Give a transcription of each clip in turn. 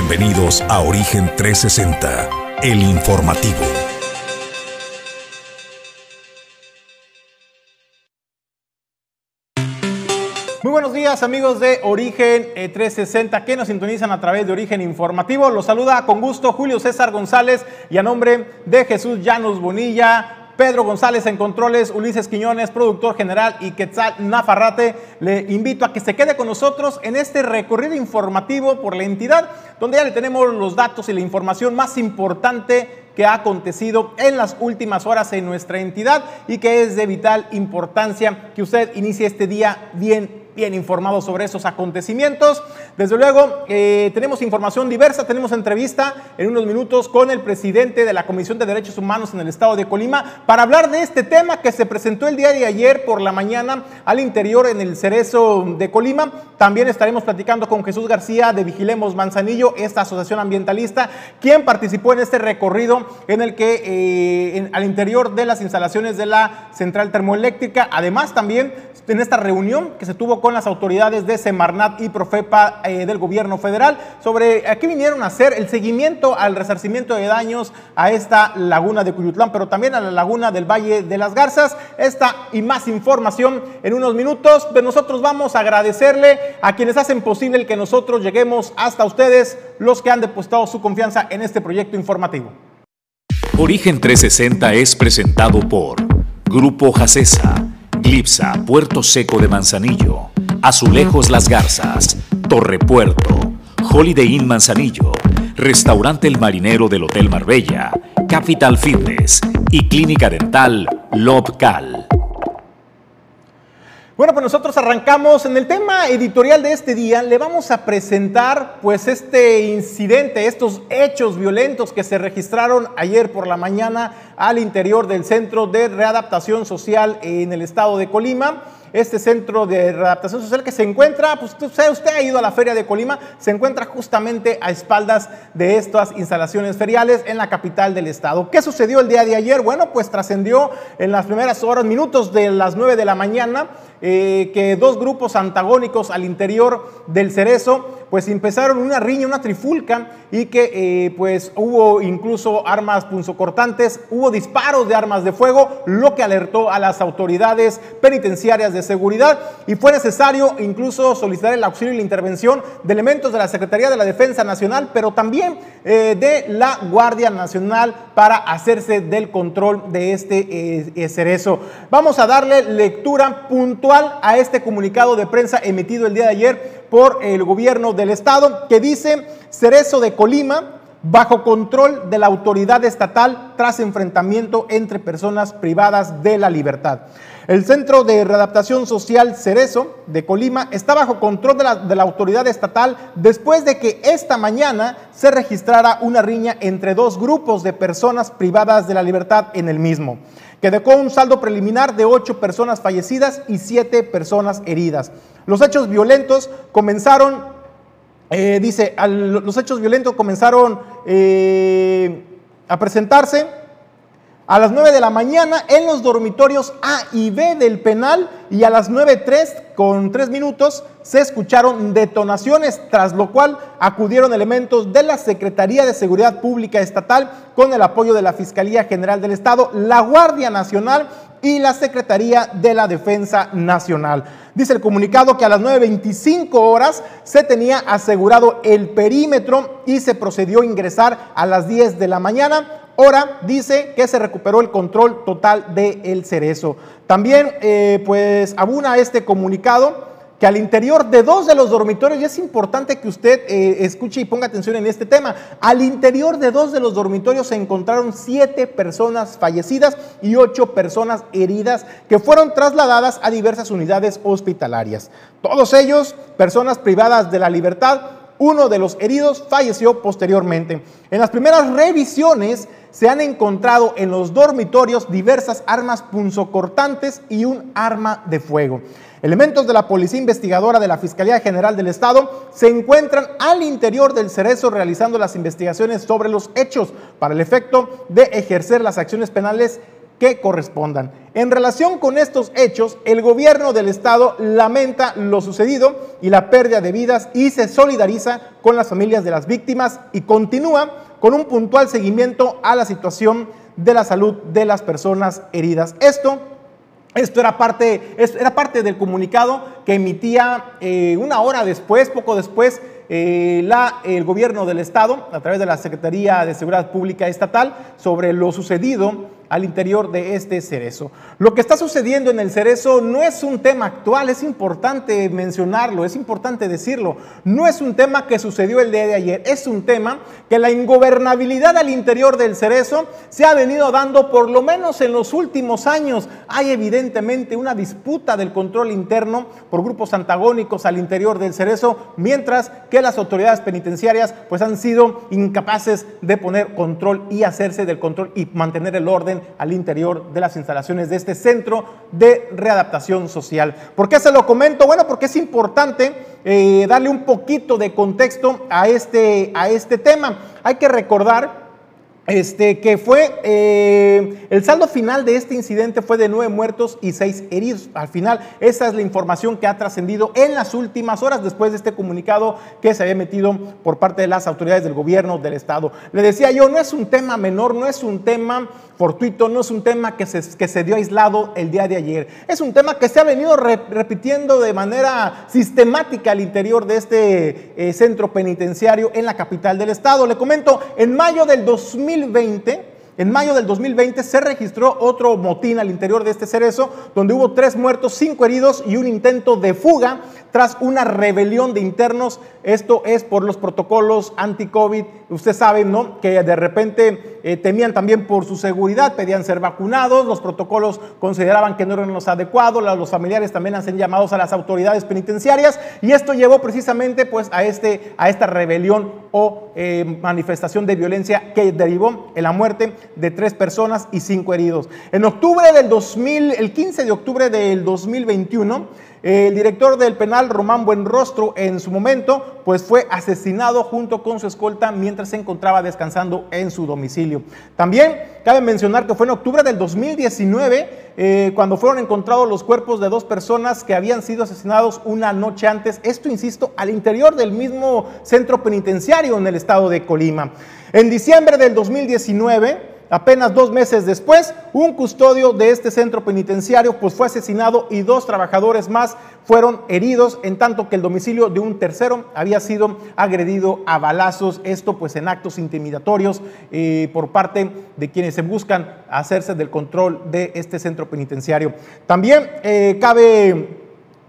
Bienvenidos a Origen 360, el informativo. Muy buenos días amigos de Origen 360 que nos sintonizan a través de Origen Informativo. Los saluda con gusto Julio César González y a nombre de Jesús Llanos Bonilla, Pedro González en controles, Ulises Quiñones, productor general y Quetzal Nafarrate. Le invito a que se quede con nosotros en este recorrido informativo por la entidad, donde ya le tenemos los datos y la información más importante que ha acontecido en las últimas horas en nuestra entidad y que es de vital importancia que usted inicie este día bien bien informado sobre esos acontecimientos. Desde luego, eh, tenemos información diversa, tenemos entrevista en unos minutos con el presidente de la Comisión de Derechos Humanos en el estado de Colima para hablar de este tema que se presentó el día de ayer por la mañana al interior en el Cerezo de Colima. También estaremos platicando con Jesús García de Vigilemos Manzanillo, esta asociación ambientalista, quien participó en este recorrido en el que eh, al interior de las instalaciones de la central termoeléctrica, además también en esta reunión que se tuvo con las autoridades de Semarnat y Profepa eh, del gobierno federal sobre a qué vinieron a hacer el seguimiento al resarcimiento de daños a esta laguna de Cuyutlán, pero también a la laguna del Valle de las Garzas. Esta y más información en unos minutos. Pero nosotros vamos a agradecerle a quienes hacen posible que nosotros lleguemos hasta ustedes, los que han depositado su confianza en este proyecto informativo. Origen 360 es presentado por Grupo Jacesa Glipsa, Puerto Seco de Manzanillo, Azulejos Las Garzas, Torre Puerto, Holiday Inn Manzanillo, Restaurante El Marinero del Hotel Marbella, Capital Fitness y Clínica Dental Lobcal. Bueno, pues nosotros arrancamos en el tema editorial de este día. Le vamos a presentar pues este incidente, estos hechos violentos que se registraron ayer por la mañana al interior del Centro de Readaptación Social en el estado de Colima este centro de readaptación social que se encuentra, pues usted, ha ido a la feria de Colima, se encuentra justamente a espaldas de estas instalaciones feriales en la capital del estado. ¿Qué sucedió el día de ayer? Bueno, pues trascendió en las primeras horas, minutos de las 9 de la mañana, eh, que dos grupos antagónicos al interior del cerezo pues empezaron una riña, una trifulca y que eh, pues hubo incluso armas punzocortantes, hubo disparos de armas de fuego, lo que alertó a las autoridades penitenciarias de seguridad y fue necesario incluso solicitar el auxilio y la intervención de elementos de la Secretaría de la Defensa Nacional, pero también eh, de la Guardia Nacional para hacerse del control de este eh, cerezo. Vamos a darle lectura puntual a este comunicado de prensa emitido el día de ayer por el gobierno del estado que dice Cerezo de Colima bajo control de la autoridad estatal tras enfrentamiento entre personas privadas de la libertad. El Centro de Readaptación Social Cerezo de Colima está bajo control de la, autoridad estatal después de que esta mañana se registrara una riña entre dos grupos de personas privadas de la libertad en el mismo, que dejó un saldo preliminar de ocho personas fallecidas y siete personas heridas. Los hechos violentos comenzaron, eh, dice, los hechos violentos comenzaron eh, a presentarse a las 9 de la mañana en los dormitorios A y B del penal y a las 9.03 con 3 minutos se escucharon detonaciones, tras lo cual acudieron elementos de la Secretaría de Seguridad Pública Estatal con el apoyo de la Fiscalía General del Estado, la Guardia Nacional y la Secretaría de la Defensa Nacional. Dice el comunicado que a las 9.25 horas se tenía asegurado el perímetro y se procedió a ingresar a las 10 de la mañana Ahora dice que se recuperó el control total del el cerezo. También, eh, pues, abuna este comunicado que al interior de dos de los dormitorios, y es importante que usted eh, escuche y ponga atención en este tema, al interior de dos de los dormitorios se encontraron siete personas fallecidas y ocho personas heridas que fueron trasladadas a diversas unidades hospitalarias. Todos ellos, personas privadas de la libertad, uno de los heridos falleció posteriormente. En las primeras revisiones se han encontrado en los dormitorios diversas armas punzocortantes y un arma de fuego. Elementos de la Policía Investigadora de la Fiscalía General del Estado se encuentran al interior del cerezo realizando las investigaciones sobre los hechos para el efecto de ejercer las acciones penales que correspondan. En relación con estos hechos, el gobierno del estado lamenta lo sucedido y la pérdida de vidas y se solidariza con las familias de las víctimas y continúa con un puntual seguimiento a la situación de la salud de las personas heridas. Esto esto era parte, era parte del comunicado que emitía eh, una hora después, poco después, eh, la, el gobierno del estado, a través de la Secretaría de Seguridad Pública Estatal, sobre lo sucedido al interior de este cerezo. Lo que está sucediendo en el cerezo no es un tema actual, es importante mencionarlo, es importante decirlo. No es un tema que sucedió el día de ayer, es un tema que la ingobernabilidad al interior del cerezo se ha venido dando por lo menos en los últimos años. Hay evidentemente una disputa del control interno por grupos antagónicos al interior del cerezo, mientras que las autoridades penitenciarias pues han sido incapaces de poner control y hacerse del control y mantener el orden al interior de las instalaciones de este centro de readaptación social. ¿Por qué se lo comento? Bueno, porque es importante eh, darle un poquito de contexto a este, a este tema. Hay que recordar este, que fue eh, el saldo final de este incidente fue de nueve muertos y seis heridos. Al final, esa es la información que ha trascendido en las últimas horas después de este comunicado que se había metido por parte de las autoridades del gobierno del estado. Le decía yo, no es un tema menor, no es un tema fortuito, no es un tema que se, que se dio aislado el día de ayer. Es un tema que se ha venido repitiendo de manera sistemática al interior de este eh, centro penitenciario en la capital del estado. Le comento, en mayo del 2020, en mayo del 2020 se registró otro motín al interior de este cerezo, donde hubo tres muertos, cinco heridos y un intento de fuga tras una rebelión de internos. Esto es por los protocolos anti-COVID. Usted sabe, ¿no? Que de repente eh, temían también por su seguridad, pedían ser vacunados, los protocolos consideraban que no eran los adecuados, los familiares también hacen llamados a las autoridades penitenciarias y esto llevó precisamente pues a, este, a esta rebelión o eh, manifestación de violencia que derivó en la muerte de tres personas y cinco heridos. En octubre del 2000, el 15 de octubre del 2021, el director del penal, Román Buenrostro, en su momento, pues fue asesinado junto con su escolta mientras se encontraba descansando en su domicilio. También cabe mencionar que fue en octubre del 2019 eh, cuando fueron encontrados los cuerpos de dos personas que habían sido asesinados una noche antes. Esto, insisto, al interior del mismo centro penitenciario en el estado de Colima. En diciembre del 2019, Apenas dos meses después, un custodio de este centro penitenciario pues, fue asesinado y dos trabajadores más fueron heridos, en tanto que el domicilio de un tercero había sido agredido a balazos, esto pues en actos intimidatorios eh, por parte de quienes se buscan hacerse del control de este centro penitenciario. También eh, cabe,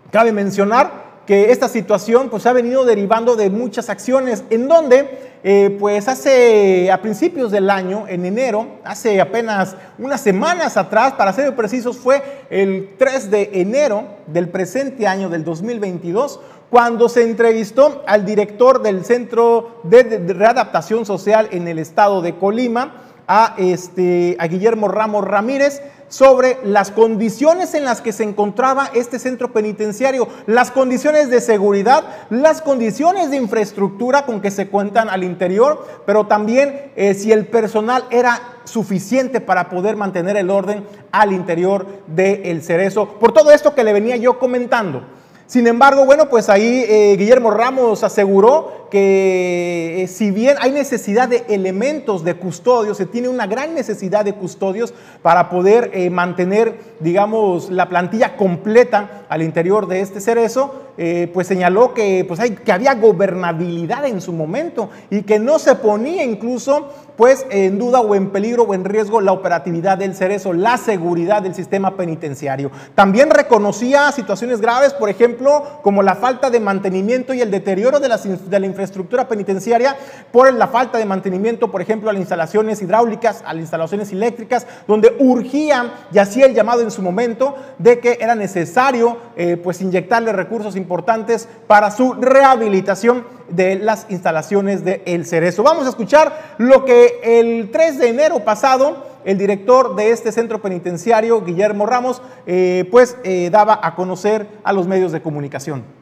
cabe mencionar que esta situación pues ha venido derivando de muchas acciones en donde eh, pues hace a principios del año, en enero, hace apenas unas semanas atrás, para ser precisos, fue el 3 de enero del presente año del 2022, cuando se entrevistó al director del Centro de, Readaptación Social en el estado de Colima, a, este, a Guillermo Ramos Ramírez, sobre las condiciones en las que se encontraba este centro penitenciario, las condiciones de seguridad, las condiciones de infraestructura con que se cuentan al interior, pero también eh, si el personal era suficiente para poder mantener el orden al interior del cerezo. Por todo esto que le venía yo comentando. Sin embargo, bueno, pues ahí eh, Guillermo Ramos aseguró que eh, si bien hay necesidad de elementos de custodio, se tiene una gran necesidad de custodios para poder eh, mantener, digamos, la plantilla completa al interior de este cerezo, eh, pues señaló que, pues hay, que había gobernabilidad en su momento y que no se ponía incluso pues en duda o en peligro o en riesgo la operatividad del cerezo, la seguridad del sistema penitenciario. También reconocía situaciones graves, por ejemplo, como la falta de mantenimiento y el deterioro de, de la infraestructura penitenciaria por la falta de mantenimiento, por ejemplo, a las instalaciones hidráulicas, a las instalaciones eléctricas, donde urgía y hacía el llamado en su momento de que era necesario eh, pues inyectarle recursos importantes para su rehabilitación de las instalaciones de El Cerezo. Vamos a escuchar lo que el 3 de enero pasado el director de este centro penitenciario, Guillermo Ramos, eh, pues eh, daba a conocer a los medios de comunicación.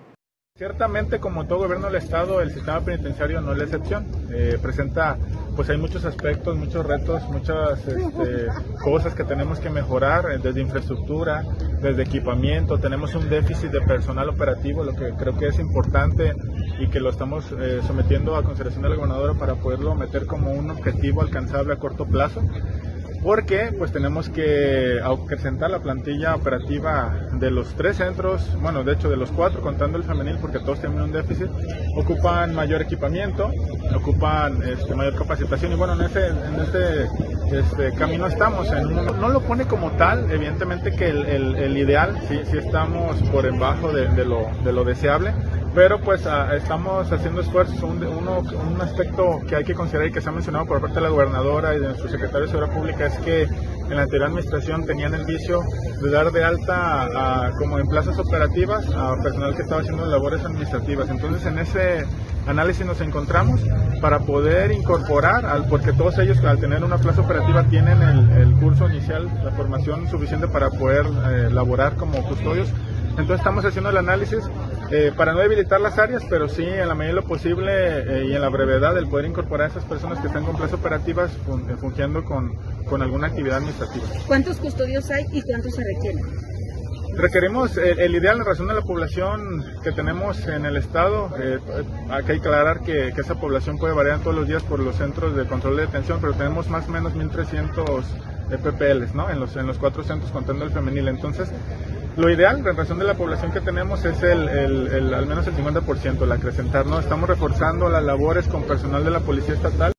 Ciertamente, como todo gobierno del Estado, el sistema penitenciario no es la excepción. Eh, presenta pues hay muchos aspectos, muchos retos, muchas este, cosas que tenemos que mejorar, eh, desde infraestructura, desde equipamiento, tenemos un déficit de personal operativo, lo que creo que es importante y que lo estamos eh, sometiendo a consideración de la gobernadora para poderlo meter como un objetivo alcanzable a corto plazo porque pues tenemos que acrecentar la plantilla operativa de los tres centros, bueno, de hecho de los cuatro, contando el femenil, porque todos tienen un déficit, ocupan mayor equipamiento, ocupan este, mayor capacitación y bueno, en ese, en este, este camino estamos. En no lo pone como tal, evidentemente que el, ideal, sí, sí estamos por debajo de, lo, de lo deseable, pero pues ah, estamos haciendo esfuerzos. Un, un aspecto que hay que considerar y que se ha mencionado por parte de la gobernadora y de nuestro secretario de Seguridad Pública es que en la anterior administración tenían el vicio de dar de alta como en plazas operativas a personal que estaba haciendo labores administrativas. Entonces en ese análisis nos encontramos para poder incorporar, al, porque todos ellos al tener una plaza operativa tienen el, curso inicial, la formación suficiente para poder eh, laborar como custodios. Entonces estamos haciendo el análisis eh, para no debilitar las áreas, pero sí en la medida de lo posible eh, y en la brevedad el poder incorporar a esas personas que están con plazas operativas eh, fungiendo con, con, alguna actividad administrativa. ¿Cuántos custodios hay y cuántos se requieren? Requerimos el, ideal en razón de la población que tenemos en el estado. hay que aclarar que, que, esa población puede variar todos los días por los centros de control de detención, pero tenemos más o menos 1.300 PPLs ¿no? en, los, en los cuatro centros contando el femenil. Entonces, lo ideal, en razón de la población que tenemos, es el, al menos el 50%, el acrecentar, ¿no? Estamos reforzando las labores con personal de la Policía Estatal.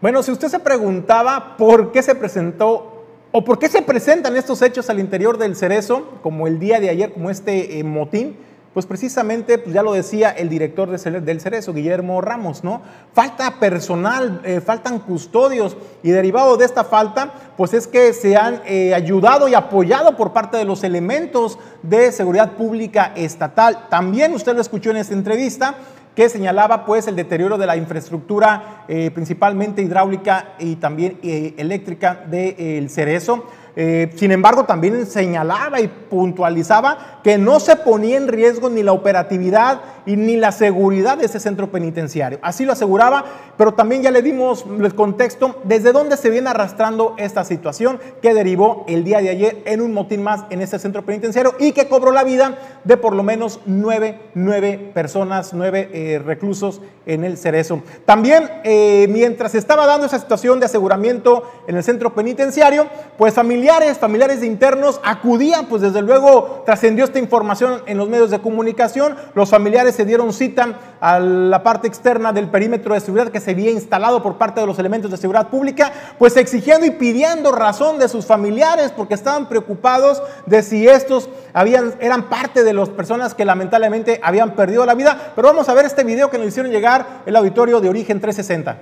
Bueno, si usted se preguntaba por qué se presentó o por qué se presentan estos hechos al interior del Cerezo, como el día de ayer, como este eh, motín, pues precisamente, pues ya lo decía el director del Cerezo, Guillermo Ramos, ¿no? Falta personal, eh, faltan custodios y derivado de esta falta, pues es que se han eh, ayudado y apoyado por parte de los elementos de seguridad pública estatal. También usted lo escuchó en esta entrevista que señalaba pues el deterioro de la infraestructura eh, principalmente hidráulica y también eléctrica del Cerezo eh, sin embargo, también señalaba y puntualizaba que no se ponía en riesgo ni la operatividad y ni la seguridad de ese centro penitenciario. Así lo aseguraba, pero también ya le dimos el contexto desde dónde se viene arrastrando esta situación que derivó el día de ayer en un motín más en ese centro penitenciario y que cobró la vida de por lo menos nueve, nueve personas, nueve eh, reclusos en el Cerezo. También, eh, mientras estaba dando esa situación de aseguramiento en el centro penitenciario, pues familiares, familiares de internos acudían, pues desde luego trascendió esta información en los medios de comunicación, los familiares se dieron cita a la parte externa del perímetro de seguridad que se había instalado por parte de los elementos de seguridad pública, pues exigiendo y pidiendo razón de sus familiares porque estaban preocupados de si estos habían, eran parte de las personas que lamentablemente habían perdido la vida. Pero vamos a ver este video que nos hicieron llegar el auditorio de Origen 360.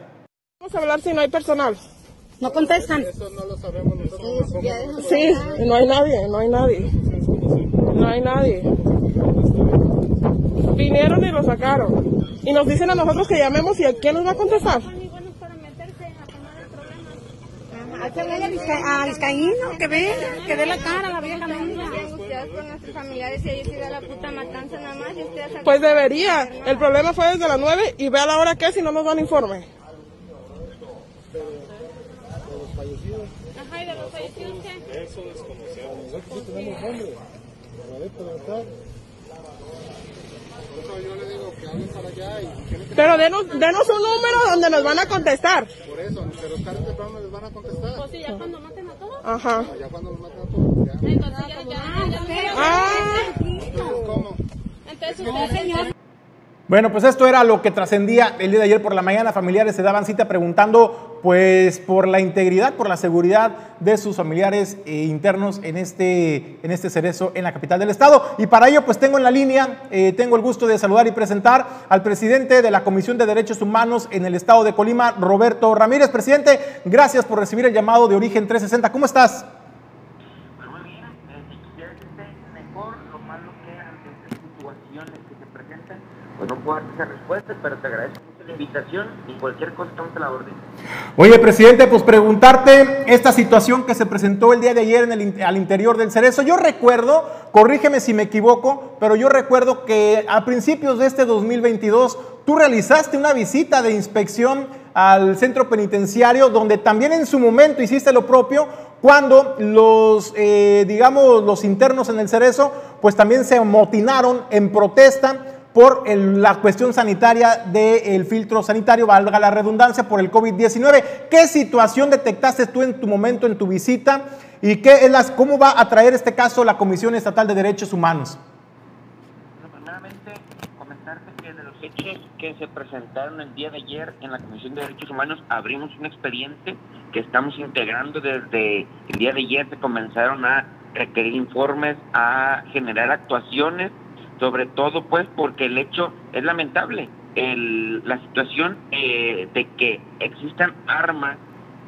Vamos a hablar si no hay personal. No contestan. Eso no lo sabemos Sí, no hay nadie, no hay nadie. No hay nadie. Vinieron y lo sacaron. Y nos dicen a nosotros que llamemos y ¿quién nos va a contestar? a Vizcaíno, que ve, que dé la cara la vieja Pues debería. El problema fue desde las 9 y ve a la hora que es y no nos dan informe. Ajá, ¿y de los fallecidos qué? Eso desconocemos. tenemos nombre. Pero denos, denos un número donde nos van a contestar. Por eso, pero tarde temprano les van a contestar. Pues sí, ya cuando maten a todos. Ajá. Ya cuando los maten a todos. Ya. Entonces ya, ya, ya. Ah. Entonces, ¿cómo? Entonces, usted, señor. Bueno, pues esto era lo que trascendía el día de ayer por la mañana. Familiares se daban cita preguntando, pues, por la integridad, por la seguridad de sus familiares eh, internos en este, en este cerezo en la capital del estado. Y para ello, pues, tengo en la línea, eh, tengo el gusto de saludar y presentar al presidente de la Comisión de Derechos Humanos en el estado de Colima, Roberto Ramírez. Presidente, gracias por recibir el llamado de Origen 360. ¿Cómo estás? Pues no puedo dar esa respuesta, pero te agradezco mucho la invitación y cualquier cosa estamos la orden. Oye, presidente, pues preguntarte esta situación que se presentó el día de ayer en el, al interior del Cerezo. Yo recuerdo Corrígeme si me equivoco, pero yo recuerdo que a principios de este 2022 tú realizaste una visita de inspección al centro penitenciario donde también en su momento hiciste lo propio cuando los, eh, digamos, los internos en el Cerezo, pues también se amotinaron en protesta por la cuestión sanitaria del filtro sanitario, valga la redundancia, por el COVID-19. ¿Qué situación detectaste tú en tu momento, en tu visita? ¿Y qué es las, cómo va a traer este caso la Comisión Estatal de Derechos Humanos? primeramente, comentarte que de los hechos que se presentaron el día de ayer en la Comisión de Derechos Humanos, abrimos un expediente que estamos integrando desde el día de ayer. Se comenzaron a requerir informes, a generar actuaciones sobre todo pues porque el hecho es lamentable. El, la situación eh, de que existan armas,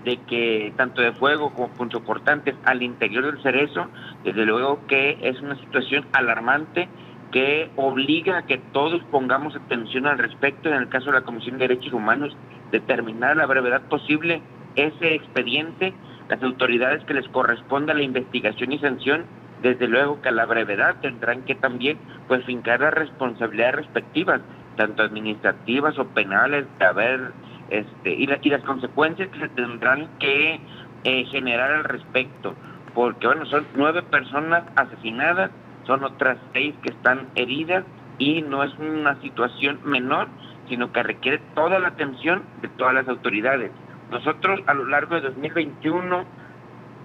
de que tanto de fuego como punzocortantes al interior del cerezo, desde luego que es una situación alarmante que obliga a que todos pongamos atención al respecto, en el caso de la Comisión de Derechos Humanos, determinar la brevedad posible ese expediente, las autoridades que les corresponda la investigación y sanción desde luego que a la brevedad tendrán que también pues fincar las responsabilidades respectivas, tanto administrativas o penales, de haber este y, las consecuencias que se tendrán que eh, generar al respecto, porque bueno, son nueve personas asesinadas, son otras seis que están heridas y no es una situación menor, sino que requiere toda la atención de todas las autoridades. Nosotros a lo largo de 2021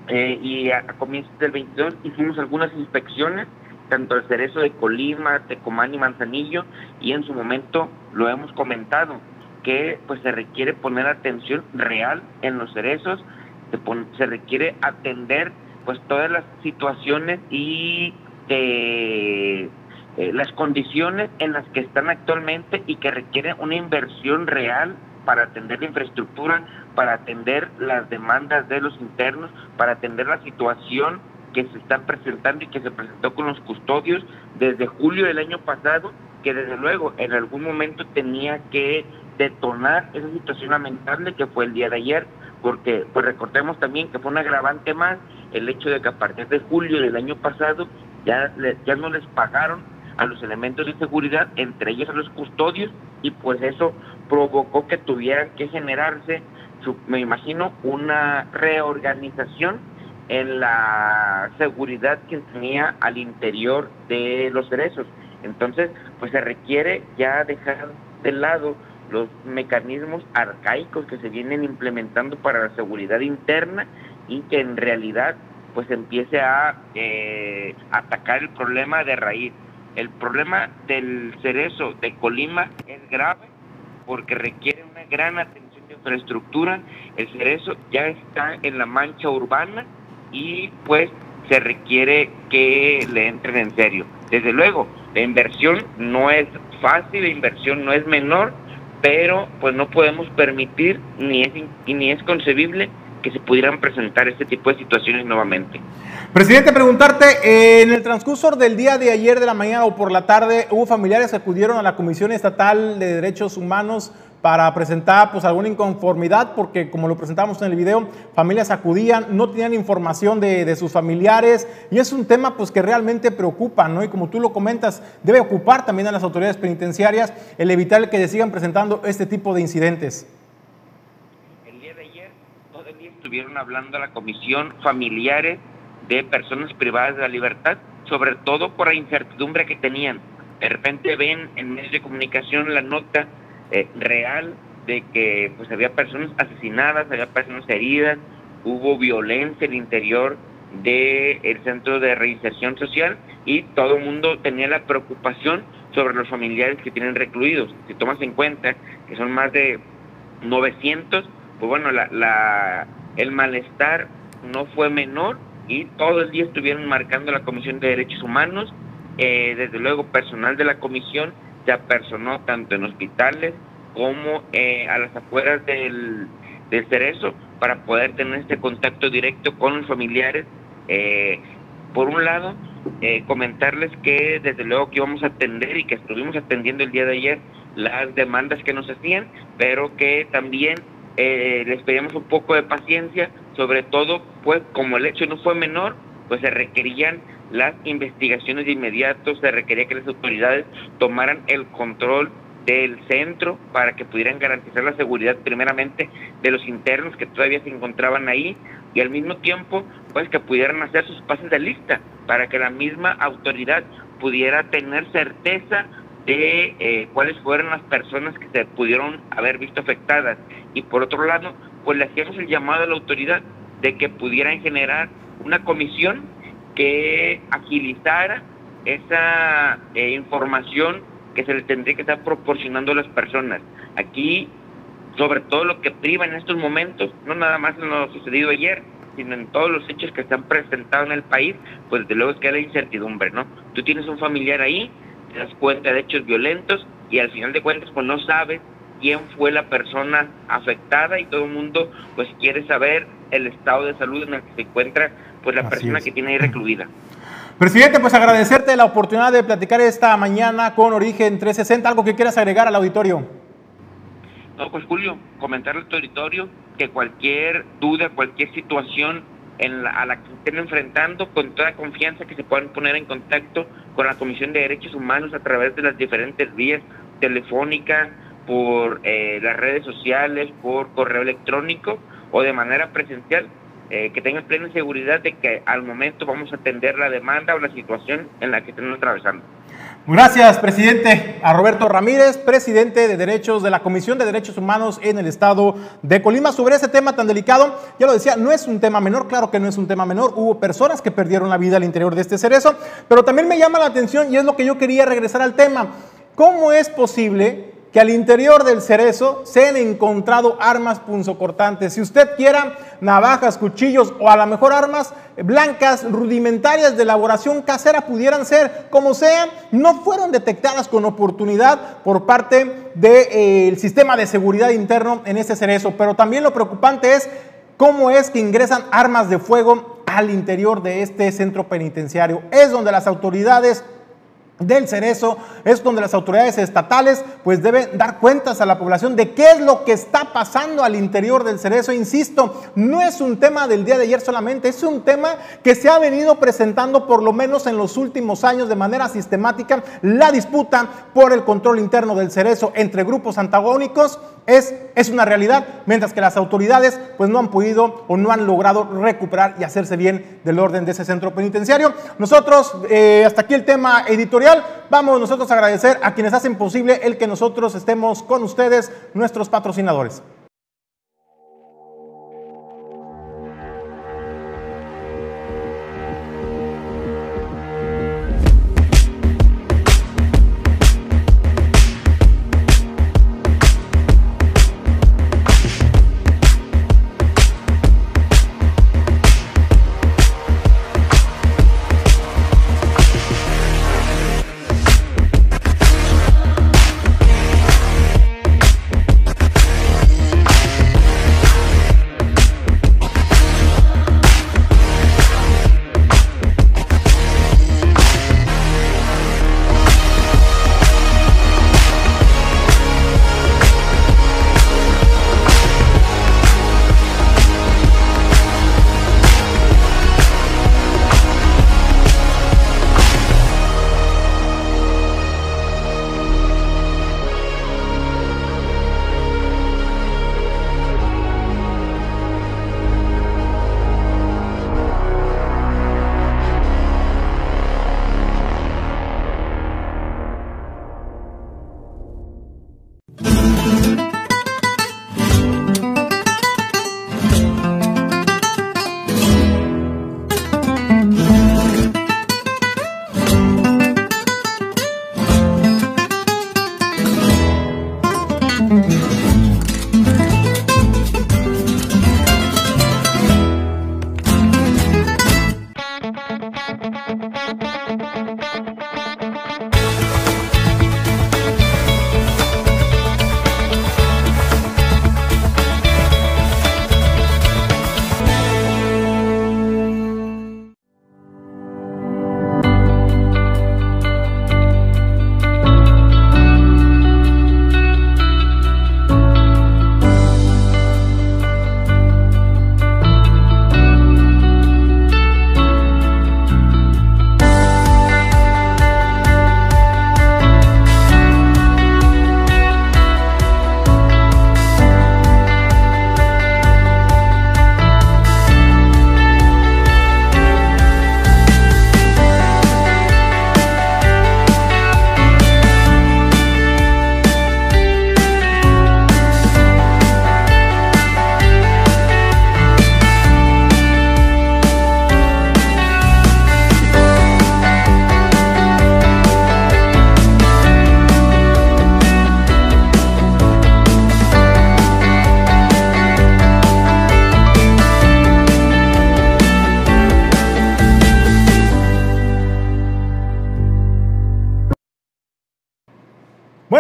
eh, y a, comienzos del 22 hicimos algunas inspecciones, tanto al cerezo de Colima, Tecomán y Manzanillo, y en su momento lo hemos comentado, que pues se requiere poner atención real en los cerezos, se, se requiere atender pues todas las situaciones y eh, eh, las condiciones en las que están actualmente y que requieren una inversión real para atender la infraestructura, para atender las demandas de los internos, para atender la situación que se está presentando y que se presentó con los custodios desde julio del año pasado, que desde luego en algún momento tenía que detonar esa situación lamentable que fue el día de ayer, porque pues recordemos también que fue un agravante más el hecho de que a partir de julio del año pasado ya, ya no les pagaron a los elementos de seguridad, entre ellos a los custodios, y pues eso provocó que tuvieran que generarse, me imagino, una reorganización en la seguridad que tenía al interior de los cerezos. Entonces, pues se requiere ya dejar de lado los mecanismos arcaicos que se vienen implementando para la seguridad interna y que en realidad pues empiece a eh, atacar el problema de raíz. El problema del cerezo de Colima es grave porque requiere una gran atención de infraestructura. El cerezo ya está en la mancha urbana y pues se requiere que le entren en serio. Desde luego, la inversión no es fácil, la inversión no es menor, pero pues no podemos permitir ni es ni es concebible que se pudieran presentar este tipo de situaciones nuevamente. Presidente, preguntarte, eh, en el transcurso del día de ayer de la mañana o por la tarde, hubo familiares que acudieron a la Comisión Estatal de Derechos Humanos para presentar pues alguna inconformidad, porque como lo presentamos en el video, familias acudían, no tenían información de, sus familiares, y es un tema pues que realmente preocupa, ¿no? Y como tú lo comentas, debe ocupar también a las autoridades penitenciarias el evitar que se sigan presentando este tipo de incidentes. El día de ayer, todo el día estuvieron hablando a la comisión familiares de personas privadas de la libertad, sobre todo por la incertidumbre que tenían. De repente ven en medios de comunicación la nota eh, real de que pues había personas asesinadas, había personas heridas, hubo violencia en el interior del el centro de reinserción social y todo el mundo tenía la preocupación sobre los familiares que tienen recluidos. Si tomas en cuenta que son más de 900, pues bueno, la, la, el malestar no fue menor y todo el día estuvieron marcando la Comisión de Derechos Humanos. Eh, desde luego, personal de la comisión se apersonó tanto en hospitales como eh, a las afueras del, del Cerezo para poder tener este contacto directo con los familiares. Eh, por un lado, comentarles que desde luego que íbamos a atender y que estuvimos atendiendo el día de ayer las demandas que nos hacían, pero que también les pedíamos un poco de paciencia sobre todo, pues como el hecho no fue menor, pues se requerían las investigaciones de inmediato, se requería que las autoridades tomaran el control del centro para que pudieran garantizar la seguridad primeramente de los internos que todavía se encontraban ahí y al mismo tiempo pues que pudieran hacer sus pases de lista para que la misma autoridad pudiera tener certeza de eh, cuáles fueron las personas que se pudieron haber visto afectadas y por otro lado pues le hacíamos el llamado a la autoridad de que pudieran generar una comisión que agilizara esa eh, información que se le tendría que estar proporcionando a las personas. Aquí, sobre todo lo que priva en estos momentos, no nada más en lo sucedido ayer, sino en todos los hechos que se han presentado en el país, pues desde luego es que hay la incertidumbre, ¿no? Tú tienes un familiar ahí, te das cuenta de hechos violentos y al final de cuentas pues no sabes quién fue la persona afectada y todo el mundo pues quiere saber el estado de salud en el que se encuentra pues la persona que tiene ahí recluida. Presidente, pues agradecerte la oportunidad de platicar esta mañana con Origen 360. ¿Algo que quieras agregar al auditorio? No, pues Julio, comentarle al auditorio que cualquier duda, cualquier situación en a la que estén enfrentando, con toda confianza que se puedan poner en contacto con la Comisión de Derechos Humanos a través de las diferentes vías telefónica, por eh, las redes sociales, por correo electrónico o de manera presencial eh, que tengan plena seguridad de que al momento vamos a atender la demanda o la situación en la que estamos atravesando. Gracias, presidente. A Roberto Ramírez, presidente de Derechos de la Comisión de Derechos Humanos en el Estado de Colima, sobre ese tema tan delicado. Ya lo decía, no es un tema menor, claro que no es un tema menor. Hubo personas que perdieron la vida al interior de este cerezo, pero también me llama la atención y es lo que yo quería regresar al tema. ¿Cómo es posible que al interior del cerezo se han encontrado armas punzocortantes. Si usted quiera navajas, cuchillos o a lo mejor armas blancas rudimentarias de elaboración casera pudieran ser, como sea, no fueron detectadas con oportunidad por parte del eh, sistema de seguridad interno en este cerezo. Pero también lo preocupante es cómo es que ingresan armas de fuego al interior de este centro penitenciario. Es donde las autoridades del Cerezo es donde las autoridades estatales pues deben dar cuentas a la población de qué es lo que está pasando al interior del Cerezo. Insisto, no es un tema del día de ayer solamente, es un tema que se ha venido presentando por lo menos en los últimos años de manera sistemática. La disputa por el control interno del Cerezo entre grupos antagónicos es, es una realidad, mientras que las autoridades pues no han podido o no han logrado recuperar y hacerse bien del orden de ese centro penitenciario. Nosotros, eh, hasta aquí el tema editorial, vamos nosotros a agradecer a quienes hacen posible el que nosotros estemos con ustedes, nuestros patrocinadores.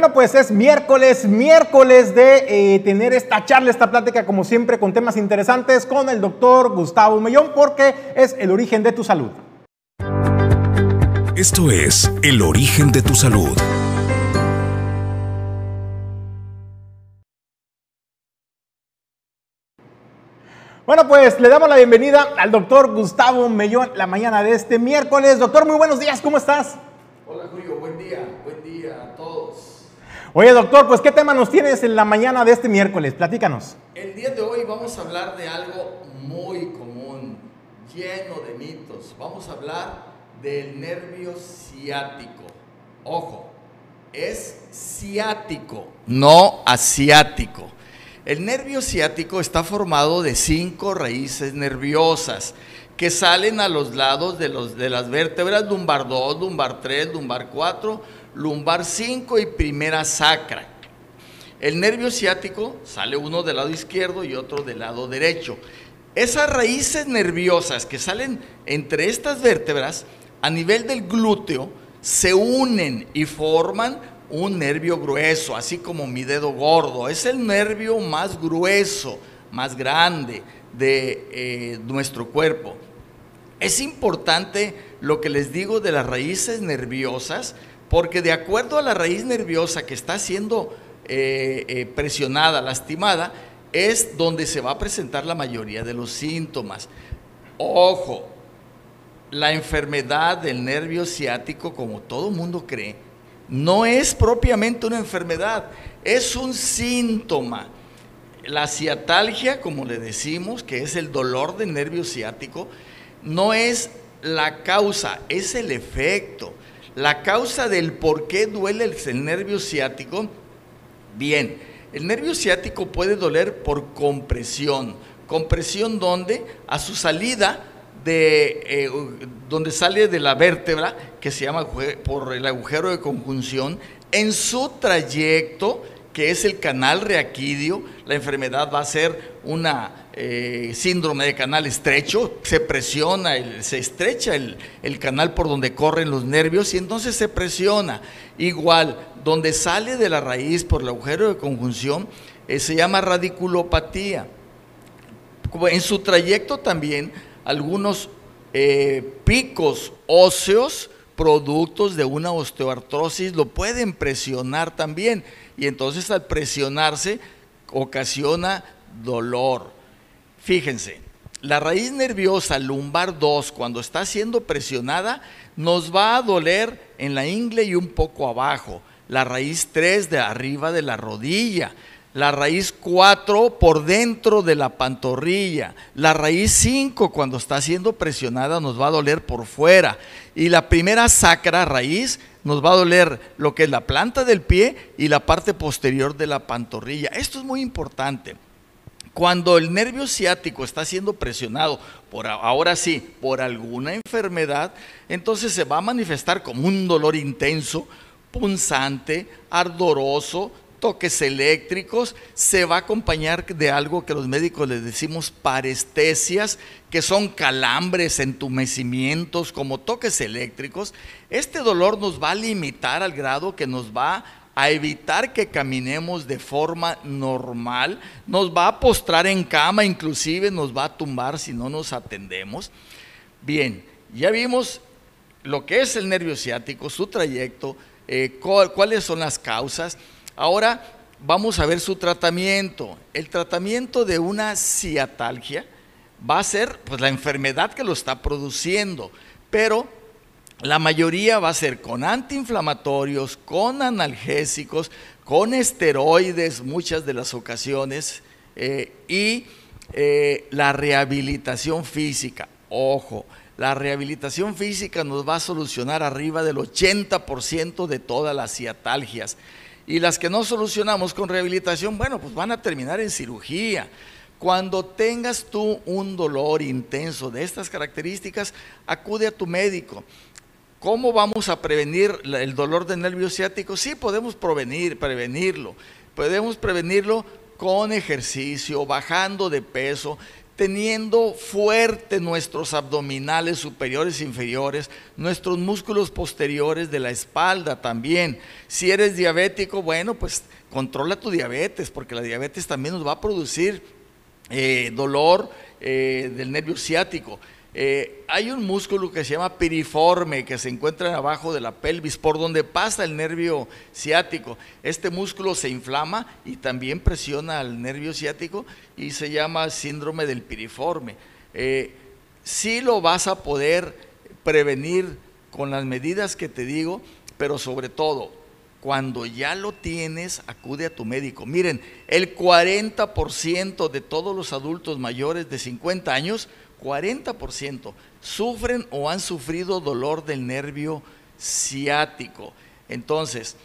Bueno, pues es miércoles, miércoles de eh, tener esta charla, esta plática, como siempre, con temas interesantes con el doctor Gustavo Mellón, porque es el origen de tu salud. Esto es El origen de tu salud. Bueno, pues le damos la bienvenida al doctor Gustavo Mellón la mañana de este miércoles. Doctor, muy buenos días, ¿cómo estás? Hola Julio, buen día. Oye, doctor, pues ¿qué tema nos tienes en la mañana de este miércoles? Platícanos. El día de hoy vamos a hablar de algo muy común, lleno de mitos. Vamos a hablar del nervio ciático. Ojo, es ciático, no asiático. El nervio ciático está formado de cinco raíces nerviosas que salen a los lados de, los, de las vértebras lumbar 2, lumbar 3, lumbar 4, lumbar 5 y primera sacra. El nervio ciático sale uno del lado izquierdo y otro del lado derecho. Esas raíces nerviosas que salen entre estas vértebras a nivel del glúteo se unen y forman un nervio grueso, así como mi dedo gordo. Es el nervio más grueso, más grande de eh, nuestro cuerpo. Es importante lo que les digo de las raíces nerviosas porque de acuerdo a la raíz nerviosa que está siendo eh, eh, presionada, lastimada, es donde se va a presentar la mayoría de los síntomas. Ojo, la enfermedad del nervio ciático, como todo mundo cree, no es propiamente una enfermedad, es un síntoma. La ciatalgia, como le decimos, que es el dolor del nervio ciático, no es la causa, es el efecto. La causa del por qué duele el, nervio ciático, bien, el nervio ciático puede doler por compresión. ¿Compresión donde A su salida de eh, donde sale de la vértebra, que se llama por el agujero de conjunción, en su trayecto, que es el canal reaquidio, la enfermedad va a ser una eh, síndrome de canal estrecho, se presiona, se estrecha el, canal por donde corren los nervios y entonces se presiona. Igual, donde sale de la raíz por el agujero de conjunción, eh, se llama radiculopatía. En su trayecto también, algunos eh, picos óseos, productos de una osteoartrosis, lo pueden presionar también. Y entonces al presionarse ocasiona dolor. Fíjense, la raíz nerviosa lumbar 2, cuando está siendo presionada, nos va a doler en la ingle y un poco abajo. La raíz 3 de arriba de la rodilla. La raíz 4 por dentro de la pantorrilla. La raíz 5 cuando está siendo presionada nos va a doler por fuera. Y la primera sacra raíz nos va a doler lo que es la planta del pie y la parte posterior de la pantorrilla. Esto es muy importante. Cuando el nervio ciático está siendo presionado por ahora sí, por alguna enfermedad, entonces se va a manifestar como un dolor intenso, punzante, ardoroso, toques eléctricos, se va a acompañar de algo que los médicos les decimos parestesias, que son calambres, entumecimientos, como toques eléctricos. Este dolor nos va a limitar al grado que nos va a evitar que caminemos de forma normal, nos va a postrar en cama, inclusive nos va a tumbar si no nos atendemos. Bien, ya vimos lo que es el nervio ciático, su trayecto, eh, cuáles son las causas. Ahora vamos a ver su tratamiento. El tratamiento de una ciatalgia va a ser pues, la enfermedad que lo está produciendo, pero la mayoría va a ser con antiinflamatorios, con analgésicos, con esteroides muchas de las ocasiones eh, y eh, la rehabilitación física. Ojo, la rehabilitación física nos va a solucionar arriba del 80% de todas las ciatalgias. Y las que no solucionamos con rehabilitación, bueno, pues van a terminar en cirugía. Cuando tengas tú un dolor intenso de estas características, acude a tu médico. ¿Cómo vamos a prevenir el dolor de nervio ciático? Sí, podemos prevenir, prevenirlo. Podemos prevenirlo con ejercicio, bajando de peso, teniendo fuerte nuestros abdominales superiores e inferiores, nuestros músculos posteriores de la espalda también. Si eres diabético, bueno, pues controla tu diabetes, porque la diabetes también nos va a producir eh, dolor eh, del nervio ciático. Eh, hay un músculo que se llama piriforme, que se encuentra abajo de la pelvis, por donde pasa el nervio ciático. Este músculo se inflama y también presiona al nervio ciático y se llama síndrome del piriforme. Eh, sí lo vas a poder prevenir con las medidas que te digo, pero sobre todo, cuando ya lo tienes, acude a tu médico. Miren, el 40% de todos los adultos mayores de 50 años 40% sufren o han sufrido dolor del nervio ciático. Entonces,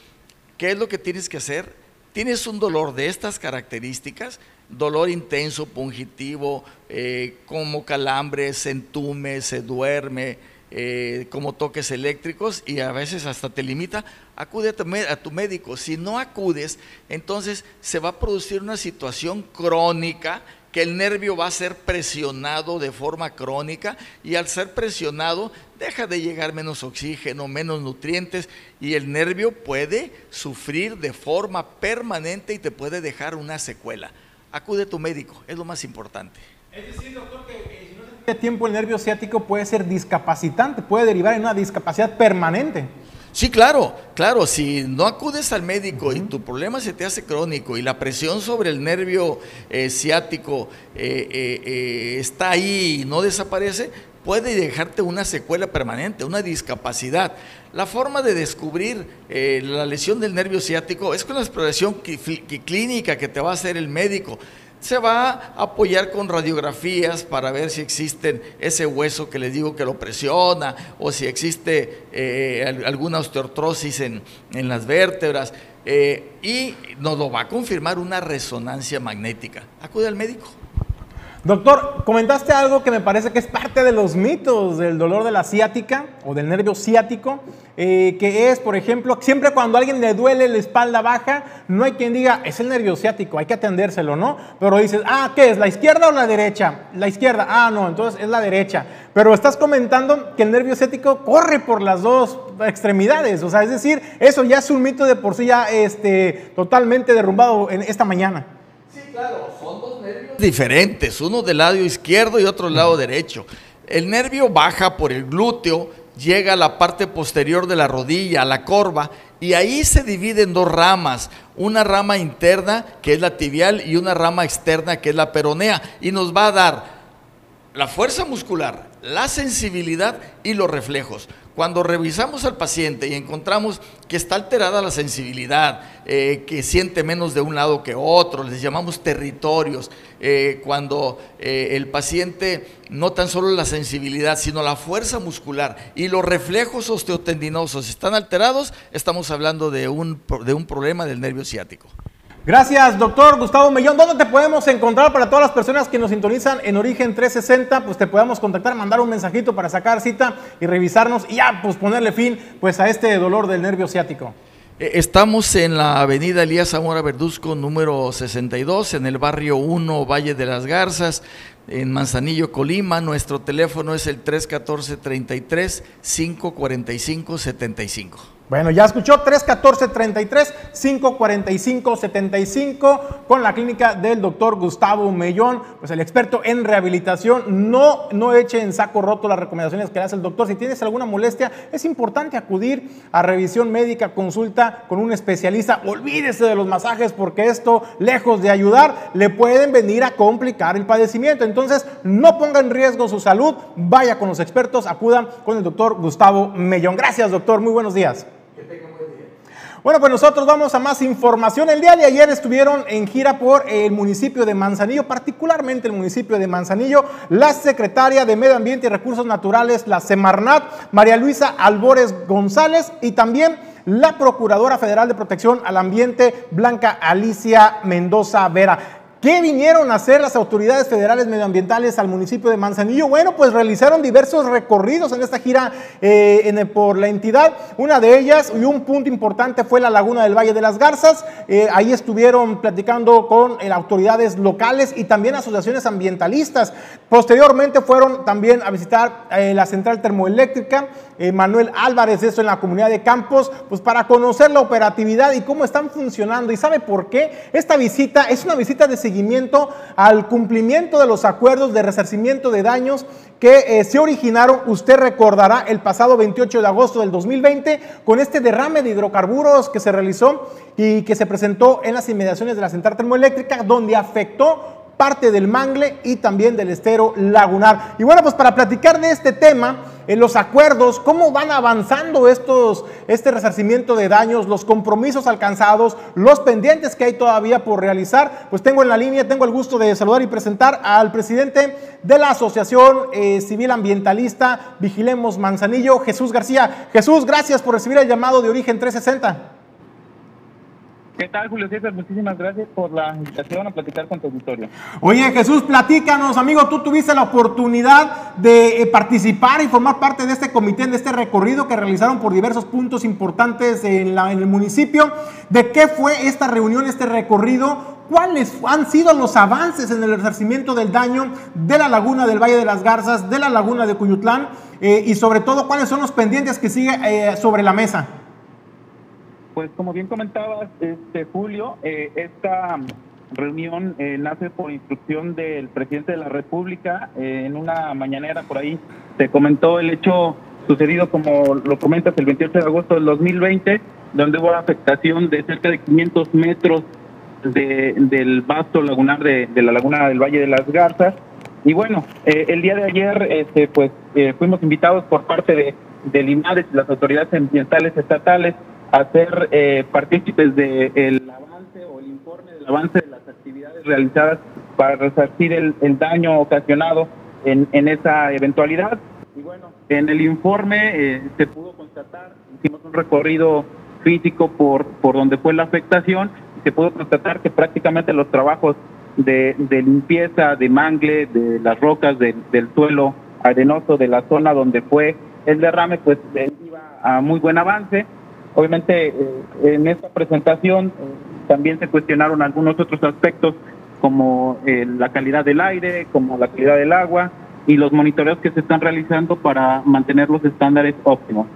¿qué es lo que tienes que hacer? Tienes un dolor de estas características, dolor intenso, pungitivo, eh, como calambres, se entume, se duerme, eh, como toques eléctricos y a veces hasta te limita, acude a tu, médico. Si no acudes, entonces se va a producir una situación crónica que el nervio va a ser presionado de forma crónica y al ser presionado deja de llegar menos oxígeno, menos nutrientes y el nervio puede sufrir de forma permanente y te puede dejar una secuela. Acude a tu médico, es lo más importante. Es decir, doctor, que si no se tiene tiempo el nervio ciático puede ser discapacitante, puede derivar en una discapacidad permanente. Sí, claro, claro, si no acudes al médico y tu problema se te hace crónico y la presión sobre el nervio eh, ciático eh, eh, está ahí y no desaparece, puede dejarte una secuela permanente, una discapacidad. La forma de descubrir la lesión del nervio ciático es con la exploración clínica que te va a hacer el médico se va a apoyar con radiografías para ver si existe ese hueso que les digo que lo presiona o si existe eh, alguna osteoartrosis en, las vértebras eh, y nos lo va a confirmar una resonancia magnética. Acude al médico. Doctor, comentaste algo que me parece que es parte de los mitos del dolor de la ciática o del nervio ciático, eh, que es, por ejemplo, siempre cuando a alguien le duele la espalda baja, no hay quien diga, es el nervio ciático, hay que atendérselo, ¿no? Pero dices, ah, ¿qué es? ¿La izquierda o la derecha? La izquierda, ah, no, entonces es la derecha. Pero estás comentando que el nervio ciático corre por las dos extremidades, o sea, es decir, eso ya es un mito de por sí ya este, totalmente derrumbado en esta mañana. Claro, son dos nervios diferentes, uno del lado izquierdo y otro del lado derecho. El nervio baja por el glúteo, llega a la parte posterior de la rodilla, a la corva, y ahí se divide en dos ramas, una rama interna que es la tibial y una rama externa que es la peronea, y nos va a dar la fuerza muscular, la sensibilidad y los reflejos. Cuando revisamos al paciente y encontramos que está alterada la sensibilidad, eh, que siente menos de un lado que otro, les llamamos territorios, eh, cuando eh, el paciente no tan solo la sensibilidad, sino la fuerza muscular y los reflejos osteotendinosos están alterados, estamos hablando de un, de un problema del nervio ciático. Gracias, doctor Gustavo Mellón. ¿Dónde te podemos encontrar para todas las personas que nos sintonizan en Origen 360? Pues te podemos contactar, mandar un mensajito para sacar cita y revisarnos y ya, pues ponerle fin pues a este dolor del nervio ciático. Eh, estamos en la avenida Elías Zamora Verduzco, número 62, en el barrio 1, Valle de las Garzas, en Manzanillo, Colima. Nuestro teléfono es el 314 33 545 75. Bueno, ya escuchó 314-33-545-75 con la clínica del doctor Gustavo Mellón, pues el experto en rehabilitación. No, no eche en saco roto las recomendaciones que le hace el doctor. Si tienes alguna molestia, es importante acudir a revisión médica, consulta con un especialista. Olvídese de los masajes porque esto, lejos de ayudar, le pueden venir a complicar el padecimiento. Entonces, no ponga en riesgo su salud, vaya con los expertos, acudan con el doctor Gustavo Mellón. Gracias, doctor. Muy buenos días. Bueno, pues nosotros vamos a más información. El día de ayer estuvieron en gira por el municipio de Manzanillo, particularmente el municipio de Manzanillo, la secretaria de Medio Ambiente y Recursos Naturales, la Semarnat, María Luisa Albores González, y también la Procuradora Federal de Protección al Ambiente, Blanca Alicia Mendoza Vera. ¿Qué vinieron a hacer las autoridades federales medioambientales al municipio de Manzanillo? Bueno, pues realizaron diversos recorridos en esta gira eh, por la entidad. Una de ellas y un punto importante fue la laguna del Valle de las Garzas. Eh, ahí estuvieron platicando con eh, autoridades locales y también asociaciones ambientalistas. Posteriormente fueron también a visitar la central termoeléctrica Manuel Álvarez, eso en la comunidad de Campos, pues para conocer la operatividad y cómo están funcionando. ¿Y sabe por qué? Esta visita es una visita de seguimiento al cumplimiento de los acuerdos de resarcimiento de daños que eh, se originaron, usted recordará, el pasado 28 de agosto del 2020 con este derrame de hidrocarburos que se realizó y que se presentó en las inmediaciones de la central termoeléctrica, donde afectó parte del mangle y también del estero lagunar. Y bueno, pues para platicar de este tema, en los acuerdos, cómo van avanzando estos, este resarcimiento de daños, los compromisos alcanzados, los pendientes que hay todavía por realizar, pues tengo en la línea, tengo el gusto de saludar y presentar al presidente de la Asociación eh, Civil Ambientalista Vigilemos Manzanillo, Jesús García. Jesús, gracias por recibir el llamado de Origen 360. ¿Qué tal, Julio César? Muchísimas gracias por la invitación a platicar con tu auditorio. Oye, Jesús, platícanos, amigo, tú tuviste la oportunidad de eh, participar y formar parte de este comité, de este recorrido que realizaron por diversos puntos importantes en, la, en el municipio. ¿De qué fue esta reunión, este recorrido? ¿Cuáles han sido los avances en el resarcimiento del daño de la laguna del Valle de las Garzas, de la laguna de Cuyutlán? Eh, y sobre todo, ¿cuáles son los pendientes que sigue eh, sobre la mesa? Pues como bien comentabas, este Julio, eh, esta reunión eh, nace por instrucción del presidente de la República. Eh, en una mañanera por ahí se comentó el hecho sucedido, como lo comentas, el 28 de agosto del 2020, donde hubo afectación de cerca de 500 metros de, del vasto lagunar de, la laguna del Valle de las Garzas. Y bueno, el día de ayer este, pues fuimos invitados por parte de, del INADES las autoridades ambientales estatales hacer eh, partícipes del avance o el informe del avance de las actividades realizadas para resarcir el, daño ocasionado en, en, esa eventualidad. Y bueno, en el informe eh, se pudo constatar, hicimos un recorrido físico por, por donde fue la afectación, y se pudo constatar que prácticamente los trabajos de, de limpieza, de mangle, de las rocas, del suelo arenoso de la zona donde fue el derrame, pues eh, iba a muy buen avance Obviamente eh, en esta presentación eh, también se cuestionaron algunos otros aspectos como eh, la calidad del aire, como la calidad del agua y los monitoreos que se están realizando para mantener los estándares óptimos.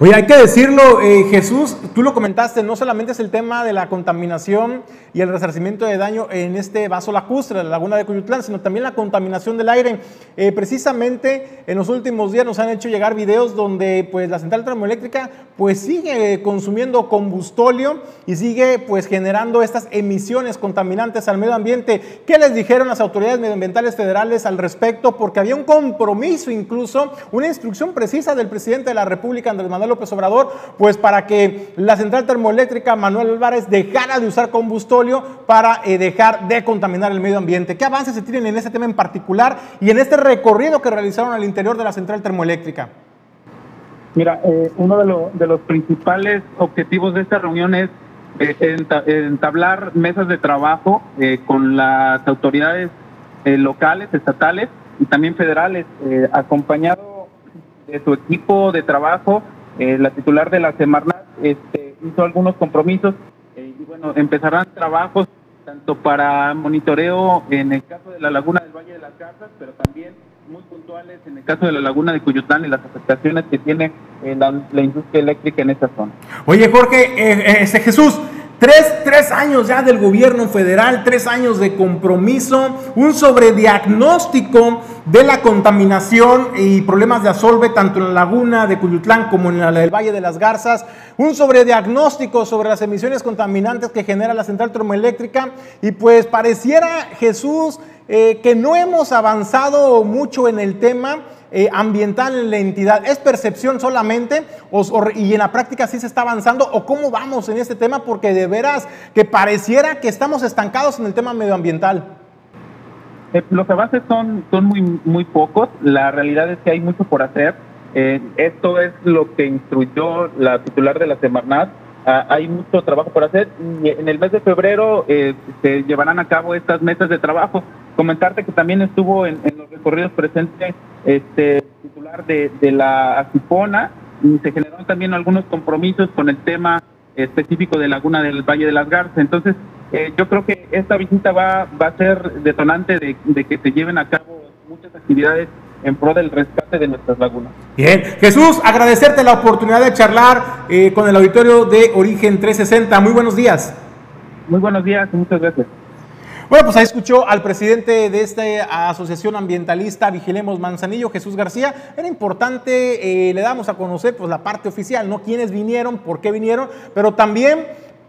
Oye, hay que decirlo, eh, Jesús, tú lo comentaste, no solamente es el tema de la contaminación y el resarcimiento de daño en este vaso lacustre, la laguna de Cuyutlán, sino también la contaminación del aire. Eh, precisamente en los últimos días nos han hecho llegar videos donde pues la central termoeléctrica pues sigue consumiendo combustóleo y sigue pues generando estas emisiones contaminantes al medio ambiente. ¿Qué les dijeron las autoridades medioambientales federales al respecto? Porque había un compromiso incluso, una instrucción precisa del presidente de la República, Andrés Manuel López Obrador, pues para que la central termoeléctrica Manuel Álvarez dejara de usar combustóleo para eh, dejar de contaminar el medio ambiente. ¿Qué avances se tienen en ese tema en particular y en este recorrido que realizaron al interior de la central termoeléctrica? Mira, eh, uno de, los principales objetivos de esta reunión es eh, entablar mesas de trabajo con las autoridades locales, estatales y también federales, acompañado de su equipo de trabajo eh, la titular de la Semarnat este, hizo algunos compromisos eh, y bueno, empezarán trabajos tanto para monitoreo en el caso de la laguna del Valle de las Casas, pero también muy puntuales en el caso de la laguna de Cuyutlán y las afectaciones que tiene eh, la, industria eléctrica en esa zona. Oye, Jorge, ese Jesús, Tres, tres, años ya del gobierno federal, tres años de compromiso, un sobrediagnóstico de la contaminación y problemas de asolve tanto en la laguna de Cuyutlán como en la del Valle de las Garzas, un sobrediagnóstico sobre las emisiones contaminantes que genera la central termoeléctrica. Y pues pareciera Jesús eh, que no hemos avanzado mucho en el tema eh, ambiental en la entidad? ¿Es percepción solamente y en la práctica sí se está avanzando? ¿O cómo vamos en este tema? Porque de veras que pareciera que estamos estancados en el tema medioambiental. Eh, los avances son, son muy, muy pocos. La realidad es que hay mucho por hacer. Eh, esto es lo que instruyó la titular de la Semarnat ah, hay mucho trabajo por hacer en el mes de febrero se llevarán a cabo estas mesas de trabajo. Comentarte que también estuvo en, recorridos presentes este titular de, de la Acipona y se generaron también algunos compromisos con el tema específico de Laguna del Valle de las Garzas. Entonces, eh, yo creo que esta visita va, va a ser detonante de, que se lleven a cabo muchas actividades en pro del rescate de nuestras lagunas. Bien, Jesús, agradecerte la oportunidad de charlar eh, con el auditorio de Origen 360. Muy buenos días. Muy buenos días y muchas gracias. Bueno, pues ahí escuchó al presidente de esta asociación ambientalista Vigilemos Manzanillo, Jesús García. Era importante, eh, le damos a conocer pues la parte oficial, ¿no? Quiénes vinieron, por qué vinieron, pero también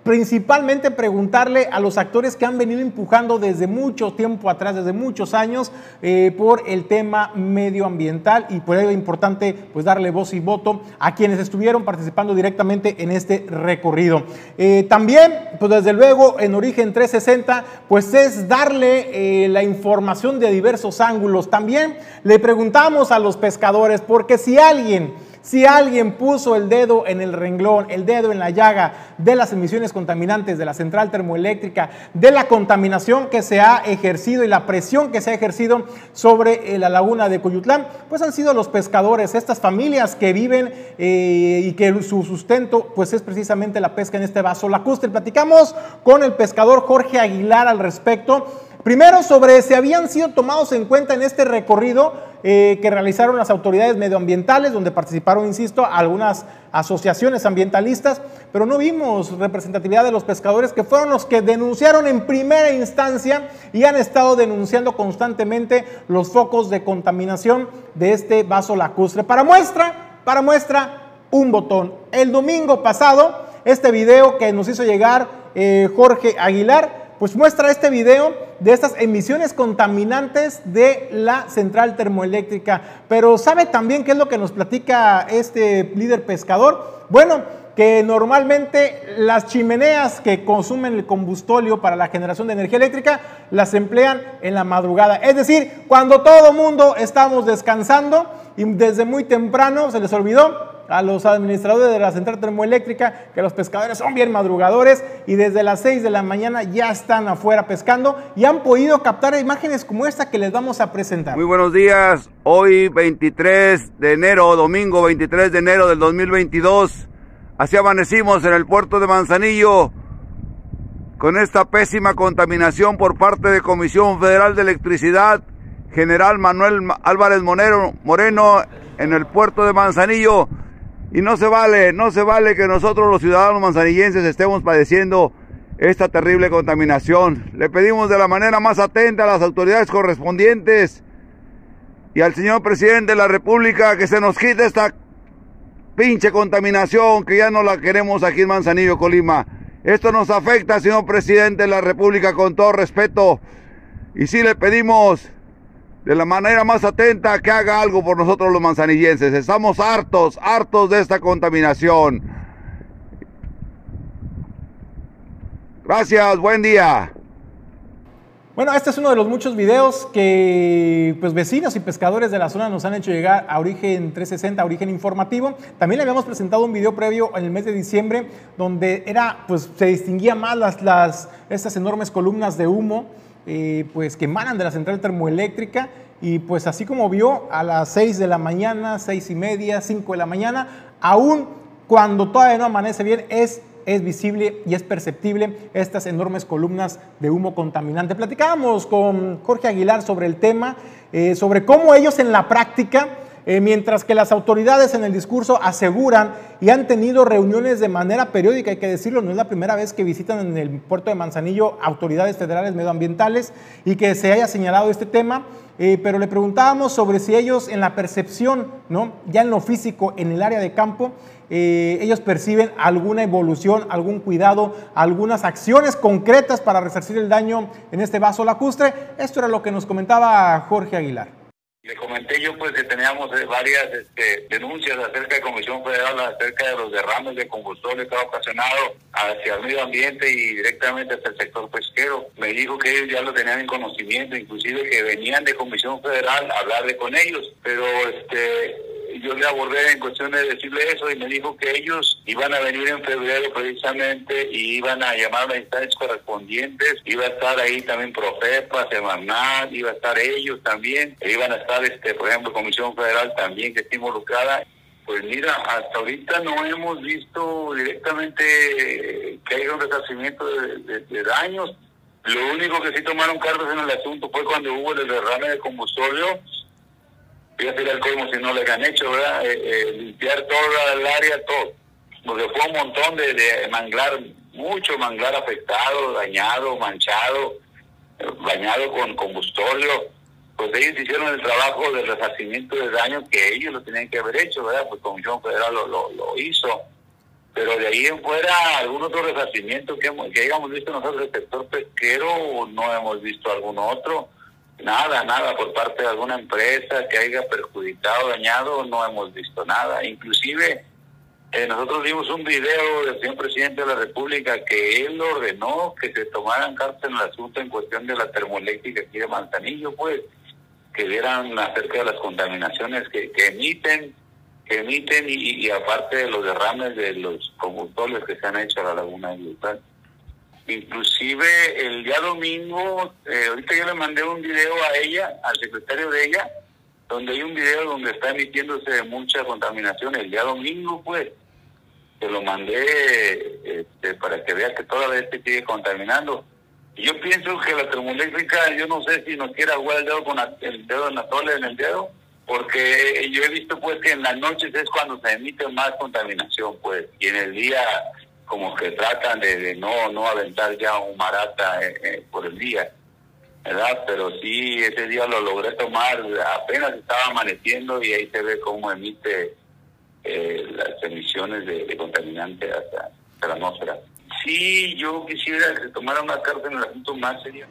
principalmente preguntarle a los actores que han venido empujando desde mucho tiempo atrás, desde muchos años, eh, por el tema medioambiental y por ello es importante pues darle voz y voto a quienes estuvieron participando directamente en este recorrido. Eh, también, pues desde luego, en Origen 360, pues es darle eh, la información de diversos ángulos. También le preguntamos a los pescadores, porque si alguien si alguien puso el dedo en el renglón, el dedo en la llaga de las emisiones contaminantes de la central termoeléctrica, de la contaminación que se ha ejercido y la presión que se ha ejercido sobre eh, la laguna de Coyutlán, pues han sido los pescadores, estas familias que viven eh, y que su sustento pues es precisamente la pesca en este vaso lacustre. Platicamos con el pescador Jorge Aguilar al respecto. Primero, sobre si habían sido tomados en cuenta en este recorrido eh, que realizaron las autoridades medioambientales, donde participaron, insisto, algunas asociaciones ambientalistas, pero no vimos representatividad de los pescadores que fueron los que denunciaron en primera instancia y han estado denunciando constantemente los focos de contaminación de este vaso lacustre. Para muestra, para muestra, un botón. El domingo pasado, este video que nos hizo llegar eh, Jorge Aguilar, pues muestra este video de estas emisiones contaminantes de la central termoeléctrica. Pero ¿sabe también qué es lo que nos platica este líder pescador? Bueno, que normalmente las chimeneas que consumen el combustóleo para la generación de energía eléctrica las emplean en la madrugada. Es decir, cuando todo mundo estamos descansando y desde muy temprano se les olvidó a los administradores de la central termoeléctrica que los pescadores son bien madrugadores y desde las 6 de la mañana ya están afuera pescando y han podido captar imágenes como esta que les vamos a presentar. Muy buenos días, hoy 23 de enero, domingo 23 de enero del 2022, así amanecimos en el puerto de Manzanillo con esta pésima contaminación por parte de Comisión Federal de Electricidad, General Manuel Álvarez Moreno en el puerto de Manzanillo y no se vale, no se vale que nosotros los ciudadanos manzanillenses estemos padeciendo esta terrible contaminación. Le pedimos de la manera más atenta a las autoridades correspondientes y al señor presidente de la República que se nos quite esta pinche contaminación que ya no la queremos aquí en Manzanillo, Colima. Esto nos afecta, señor presidente de la República, con todo respeto. Y sí le pedimos de la manera más atenta que haga algo por nosotros los manzanillenses. Estamos hartos, hartos de esta contaminación. Gracias, buen día. Bueno, este es uno de los muchos videos que pues, vecinos y pescadores de la zona nos han hecho llegar a Origen 360, a Origen Informativo. También le habíamos presentado un video previo en el mes de diciembre donde era, pues, se distinguía más las, las, estas enormes columnas de humo eh, pues que emanan de la central termoeléctrica y pues así como vio a las 6 de la mañana, 6 y media, 5 de la mañana, aún cuando todavía no amanece bien, es, es visible y es perceptible estas enormes columnas de humo contaminante. Platicábamos con Jorge Aguilar sobre el tema, eh, sobre cómo ellos en la práctica eh, mientras que las autoridades en el discurso aseguran y han tenido reuniones de manera periódica, hay que decirlo, no es la primera vez que visitan en el puerto de Manzanillo autoridades federales medioambientales y que se haya señalado este tema, eh, pero le preguntábamos sobre si ellos en la percepción, ¿no? ya en lo físico, en el área de campo, eh, ellos perciben alguna evolución, algún cuidado, algunas acciones concretas para resarcir el daño en este vaso lacustre. Esto era lo que nos comentaba Jorge Aguilar. Le comenté yo pues que teníamos eh, varias este, denuncias acerca de Comisión Federal, acerca de los derrames de combustible que ha ocasionado hacia el medio ambiente y directamente hacia el sector pesquero. Me dijo que ellos ya lo tenían en conocimiento, inclusive que venían de Comisión Federal a hablarle con ellos, pero este yo le abordé en cuestión de decirle eso y me dijo que ellos iban a venir en febrero precisamente y iban a llamar a las instancias correspondientes, iba a estar ahí también Profepa, Semanal, iba a estar ellos también, e iban a estar, este por ejemplo, Comisión Federal también que está involucrada. Pues mira, hasta ahorita no hemos visto directamente que haya un resarcimiento de, daños. Lo único que sí tomaron cartas en el asunto fue cuando hubo el derrame de combustible fíjate el colmo si no les han hecho, ¿verdad? Eh, eh, limpiar toda el área, todo. Porque fue un montón de, manglar, mucho manglar afectado, dañado, manchado, bañado con combustóleo. Pues ellos hicieron el trabajo de resarcimiento de daño que ellos lo tenían que haber hecho, ¿verdad? Pues Comisión Federal lo, lo, hizo. Pero de ahí en fuera, algún otro resarcimiento que, que hayamos visto nosotros del sector pesquero, no hemos visto algún otro Nada, nada por parte de alguna empresa que haya perjudicado, dañado, no hemos visto nada. Inclusive eh, nosotros vimos un video del señor presidente de la República que él ordenó que se tomaran cartas en el asunto en cuestión de la termoeléctrica aquí de Manzanillo, pues, que vieran acerca de las contaminaciones que, emiten, que emiten y, aparte de los derrames de los combustibles que se han hecho a la laguna de Yucatán. Inclusive el día domingo, eh, ahorita yo le mandé un video a ella, al secretario de ella, donde hay un video donde está emitiéndose mucha contaminación. El día domingo, pues, se lo mandé este, para que vea que toda vez se sigue contaminando. Y yo pienso que la termoeléctrica, yo no sé si nos quiere jugar el dedo con el dedo en en el dedo, porque yo he visto pues que en las noches es cuando se emite más contaminación, pues, y en el día como que tratan de, no, no aventar ya un marata eh, eh, por el día, ¿verdad? Pero sí, ese día lo logré tomar, apenas estaba amaneciendo y ahí se ve cómo emite eh, las emisiones de, contaminantes hasta, la atmósfera. Sí, yo quisiera que tomara una carta en el asunto más serio.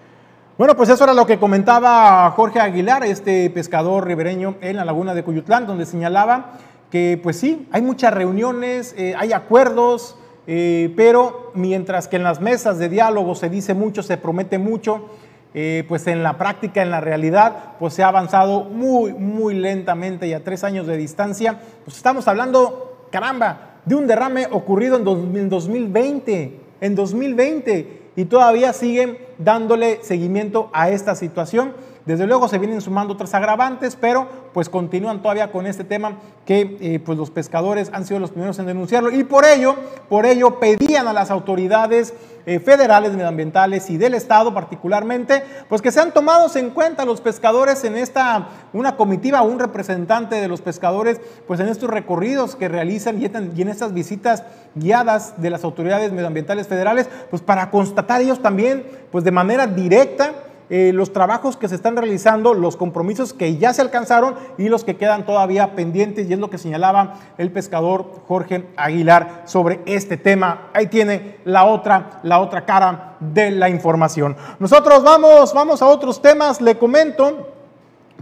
Bueno, pues eso era lo que comentaba Jorge Aguilar, este pescador ribereño en la laguna de Cuyutlán, donde señalaba que pues sí, hay muchas reuniones, hay acuerdos, eh, pero mientras que en las mesas de diálogo se dice mucho, se promete mucho, eh, pues en la práctica, en la realidad, pues se ha avanzado muy, muy lentamente y a tres años de distancia, pues estamos hablando, caramba, de un derrame ocurrido en 2020, en 2020, y todavía siguen dándole seguimiento a esta situación. Desde luego se vienen sumando otras agravantes, pero pues continúan todavía con este tema que eh, pues los pescadores han sido los primeros en denunciarlo. Y por ello, por ello pedían a las autoridades eh, federales, medioambientales y del Estado particularmente, pues que sean tomados en cuenta los pescadores en esta, una comitiva, un representante de los pescadores, pues en estos recorridos que realizan y en estas visitas guiadas de las autoridades medioambientales federales, pues para constatar ellos también, pues de manera directa, eh, los trabajos que se están realizando, los compromisos que ya se alcanzaron y los que quedan todavía pendientes, y es lo que señalaba el pescador Jorge Aguilar sobre este tema. Ahí tiene la otra, la otra cara de la información. Nosotros vamos, vamos a otros temas, le comento,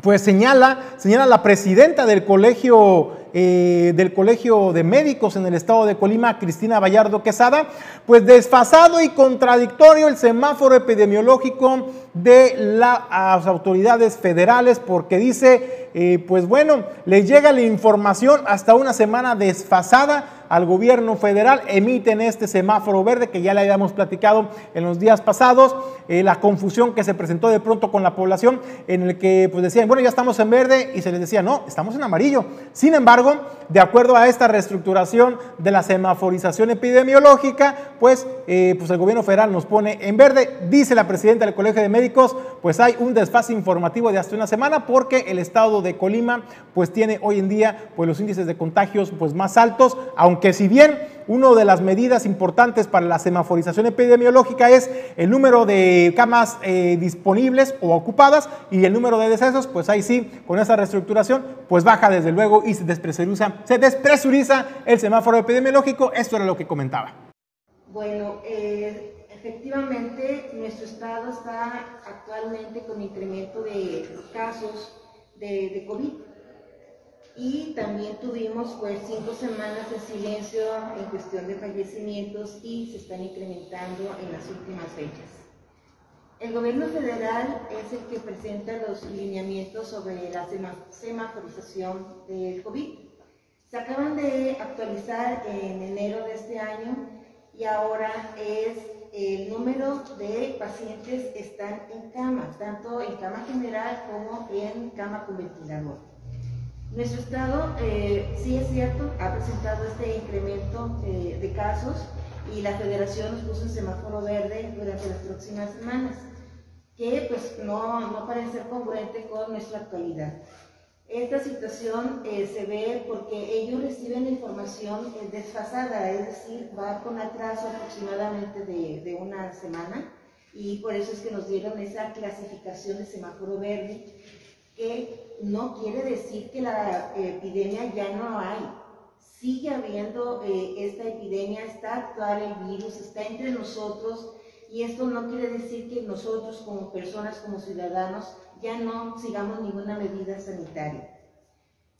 pues señala, señala la presidenta del colegio eh, del Colegio de Médicos en el estado de Colima, Cristina Vallardo Quesada, pues desfasado y contradictorio el semáforo epidemiológico de las autoridades federales porque dice, eh, pues bueno, le llega la información hasta una semana desfasada al gobierno federal, emiten este semáforo verde que ya le habíamos platicado en los días pasados, eh, la confusión que se presentó de pronto con la población en el que pues decían, bueno, ya estamos en verde y se les decía, no, estamos en amarillo. Sin embargo, de acuerdo a esta reestructuración de la semaforización epidemiológica, pues, eh, pues el gobierno federal nos pone en verde, dice la presidenta del Colegio de Médicos, pues hay un desfase informativo de hasta una semana porque el estado de Colima pues tiene hoy en día pues los índices de contagios pues más altos, aunque si bien una de las medidas importantes para la semaforización epidemiológica es el número de camas eh, disponibles o ocupadas y el número de decesos, pues ahí sí, con esa reestructuración, pues baja desde luego y se despresuriza, se despresuriza el semáforo epidemiológico. Esto era lo que comentaba. Bueno, eh, efectivamente nuestro estado está actualmente con incremento de casos de COVID y también tuvimos pues cinco semanas de silencio en cuestión de fallecimientos y se están incrementando en las últimas fechas. El gobierno federal es el que presenta los lineamientos sobre la semaforización del COVID Se acaban de actualizar en enero de este año y ahora es el número de pacientes están en cama, tanto en cama general como en cama con ventilador. Nuestro estado, eh, sí es cierto, ha presentado este incremento eh, de casos y la federación nos puso un semáforo verde durante las próximas semanas, que pues no, no parece ser congruente con nuestra actualidad. Esta situación eh, se ve porque ellos reciben la información eh, desfasada, es decir, va con atraso aproximadamente de, de, una semana y por eso es que nos dieron esa clasificación de semáforo verde, que no quiere decir que la epidemia ya no hay. Sigue habiendo eh, esta epidemia, está actual el virus, está entre nosotros y esto no quiere decir que nosotros como personas, como ciudadanos, ya no sigamos ninguna medida sanitaria.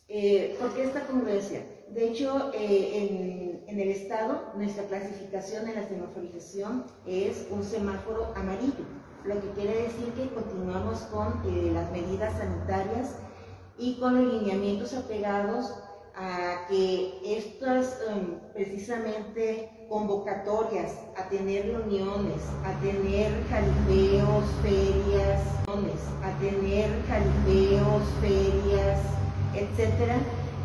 Eh, ¿Por qué esta congruencia? De hecho, eh, en, el Estado, nuestra clasificación en la semaforización es un semáforo amarillo, lo que quiere decir que continuamos con eh, las medidas sanitarias y con los lineamientos apegados a que estas em, precisamente convocatorias, a tener reuniones, a tener jalipeos, ferias, a tener jalipeos, ferias, etcétera,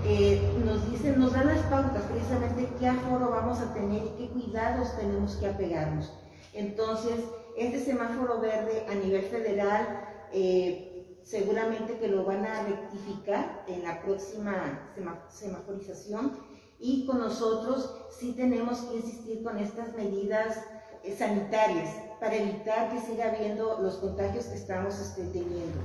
eh, nos dicen, nos dan las pautas precisamente qué aforo vamos a tener y qué cuidados tenemos que apegarnos. Entonces, este semáforo verde a nivel federal, eh, seguramente que lo van a rectificar en la próxima semaforización. Y con nosotros sí tenemos que insistir con estas medidas eh, sanitarias para evitar que siga habiendo los contagios que estamos este, teniendo.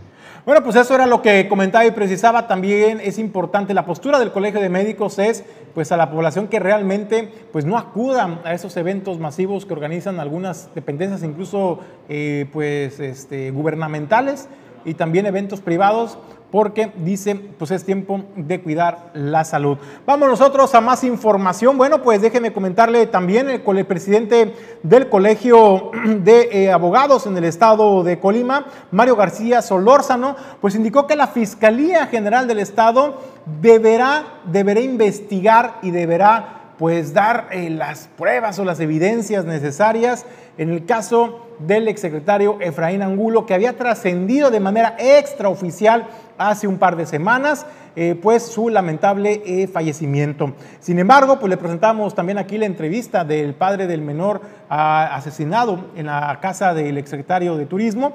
Bueno, pues eso era lo que comentaba y precisaba. También es importante la postura del Colegio de Médicos es pues a la población que realmente pues no acudan a esos eventos masivos que organizan algunas dependencias, incluso eh, pues este, gubernamentales y también eventos privados porque dice, pues es tiempo de cuidar la salud. Vamos nosotros a más información. Bueno, pues déjeme comentarle también el, el presidente del Colegio de eh, Abogados en el estado de Colima, Mario García Solórzano, pues indicó que la Fiscalía General del Estado deberá, deberá investigar y deberá pues dar eh, las pruebas o las evidencias necesarias en el caso del exsecretario Efraín Angulo, que había trascendido de manera extraoficial hace un par de semanas, eh, pues su lamentable eh, fallecimiento. Sin embargo, pues le presentamos también aquí la entrevista del padre del menor ah, asesinado en la casa del exsecretario de Turismo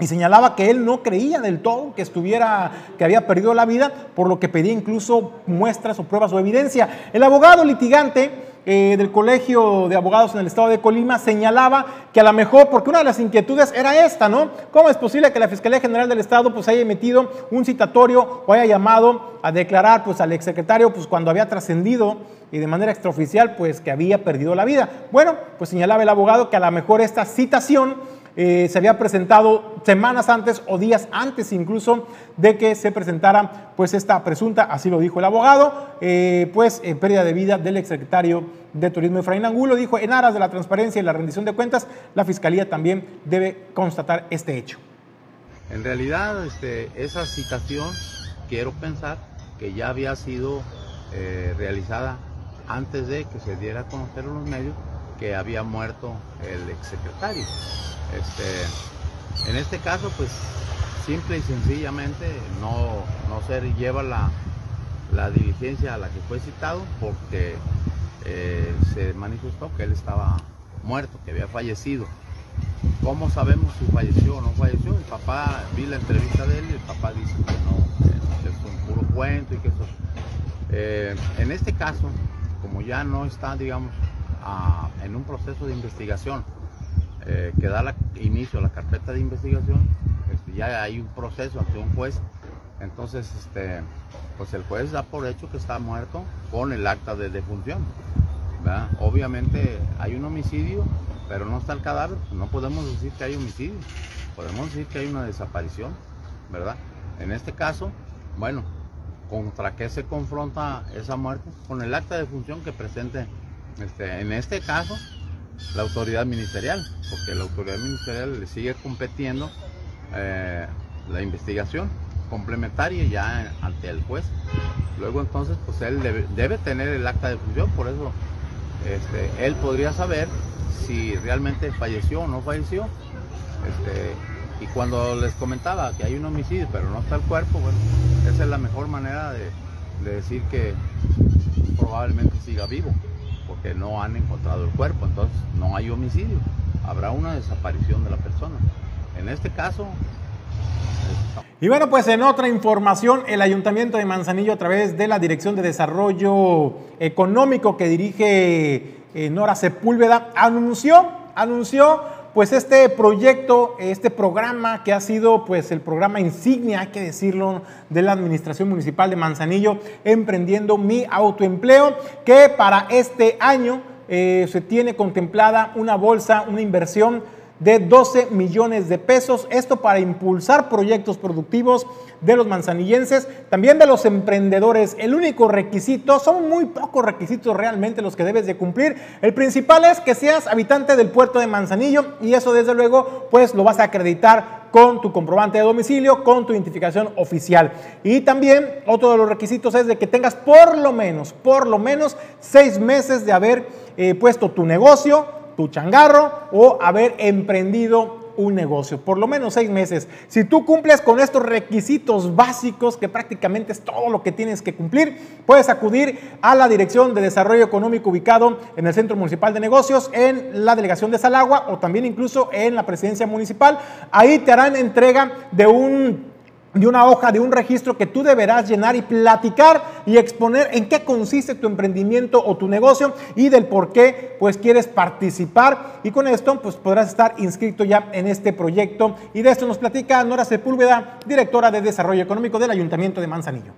y señalaba que él no creía del todo que estuviera, que había perdido la vida, por lo que pedía incluso muestras o pruebas o evidencia. El abogado litigante eh, del Colegio de Abogados en el Estado de Colima señalaba que a lo mejor, porque una de las inquietudes era esta, ¿no? ¿Cómo es posible que la Fiscalía General del Estado pues haya emitido un citatorio o haya llamado a declarar pues al exsecretario pues cuando había trascendido y de manera extraoficial pues que había perdido la vida? Bueno, pues señalaba el abogado que a lo mejor esta citación eh, se había presentado semanas antes o días antes incluso de que se presentara pues esta presunta, así lo dijo el abogado, eh, pues eh, pérdida de vida del exsecretario de Turismo Efraín Angulo, dijo en aras de la transparencia y la rendición de cuentas, la Fiscalía también debe constatar este hecho. En realidad, este, esa citación, quiero pensar que ya había sido realizada antes de que se diera a conocer en los medios que había muerto el exsecretario. Este, en este caso, pues simple y sencillamente no, no se lleva la, diligencia a la que fue citado porque eh, se manifestó que él estaba muerto, que había fallecido. ¿Cómo sabemos si falleció o no falleció? El papá, vi la entrevista de él y el papá dice que no, que es un puro cuento y que eso. Eh, en este caso, como ya no está, digamos, en un proceso de investigación, eh, que da inicio a la carpeta de investigación, este, ya hay un proceso ante un juez, entonces este, pues el juez da por hecho que está muerto con el acta de defunción. Obviamente hay un homicidio, pero no está el cadáver, no podemos decir que hay homicidio, podemos decir que hay una desaparición, ¿verdad? En este caso, bueno, ¿contra qué se confronta esa muerte? Con el acta de defunción que presente, este, en este caso, la autoridad ministerial, porque la autoridad ministerial le sigue competiendo eh, la investigación. complementaria ya ante el juez. Luego entonces, pues él debe, tener el acta de función, por eso este, él podría saber si realmente falleció o no falleció. Este, y cuando les comentaba que hay un homicidio, pero no está el cuerpo, bueno, esa es la mejor manera de, decir que probablemente siga vivo, porque no han encontrado el cuerpo, entonces no hay homicidio, habrá una desaparición de la persona. En este caso... Y bueno, pues en otra información, el Ayuntamiento de Manzanillo a través de la Dirección de Desarrollo Económico que dirige eh, Nora Sepúlveda anunció, anunció pues este proyecto, este programa que ha sido pues el programa insignia, hay que decirlo, de la Administración Municipal de Manzanillo, emprendiendo mi autoempleo, que para este año eh, se tiene contemplada una bolsa, una inversión de 12 millones de pesos. Esto para impulsar proyectos productivos de los manzanillenses, también de los emprendedores. El único requisito, son muy pocos requisitos realmente los que debes de cumplir. El principal es que seas habitante del puerto de Manzanillo y eso desde luego pues lo vas a acreditar con tu comprobante de domicilio, con tu identificación oficial. Y también otro de los requisitos es de que tengas por lo menos, por lo menos seis meses de haber eh, puesto tu negocio, tu changarro o haber emprendido un negocio, por lo menos seis meses. Si tú cumples con estos requisitos básicos, que prácticamente es todo lo que tienes que cumplir, puedes acudir a la Dirección de Desarrollo Económico ubicado en el Centro Municipal de Negocios, en la Delegación de Salagua o también incluso en la Presidencia Municipal. Ahí te harán entrega de un de una hoja, de un registro que tú deberás llenar y platicar y exponer en qué consiste tu emprendimiento o tu negocio y del por qué pues quieres participar. Y con esto pues podrás estar inscrito ya en este proyecto. Y de esto nos platica Nora Sepúlveda, directora de Desarrollo Económico del Ayuntamiento de Manzanillo.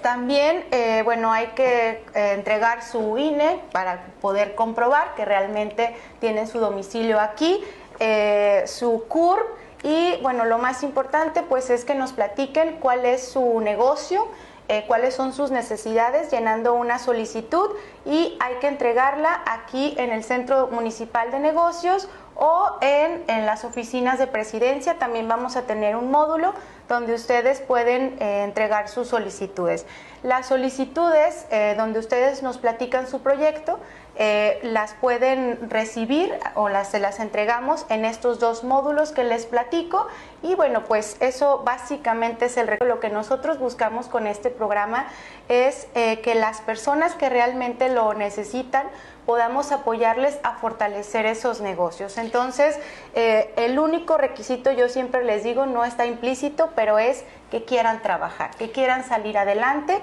También, eh, bueno, hay que eh, entregar su INE para poder comprobar que realmente tiene su domicilio aquí, eh, su CURP, y bueno, lo más importante pues es que nos platiquen cuál es su negocio, eh, cuáles son sus necesidades, llenando una solicitud y hay que entregarla aquí en el Centro Municipal de Negocios o en, las oficinas de presidencia. También vamos a tener un módulo donde ustedes pueden eh, entregar sus solicitudes. Las solicitudes eh, donde ustedes nos platican su proyecto eh, las pueden recibir o las, se las entregamos en estos dos módulos que les platico y bueno pues eso básicamente es el lo que nosotros buscamos con este programa es eh, que las personas que realmente lo necesitan podamos apoyarles a fortalecer esos negocios. Entonces, eh, el único requisito, yo siempre les digo, no está implícito, pero es que quieran trabajar, que quieran salir adelante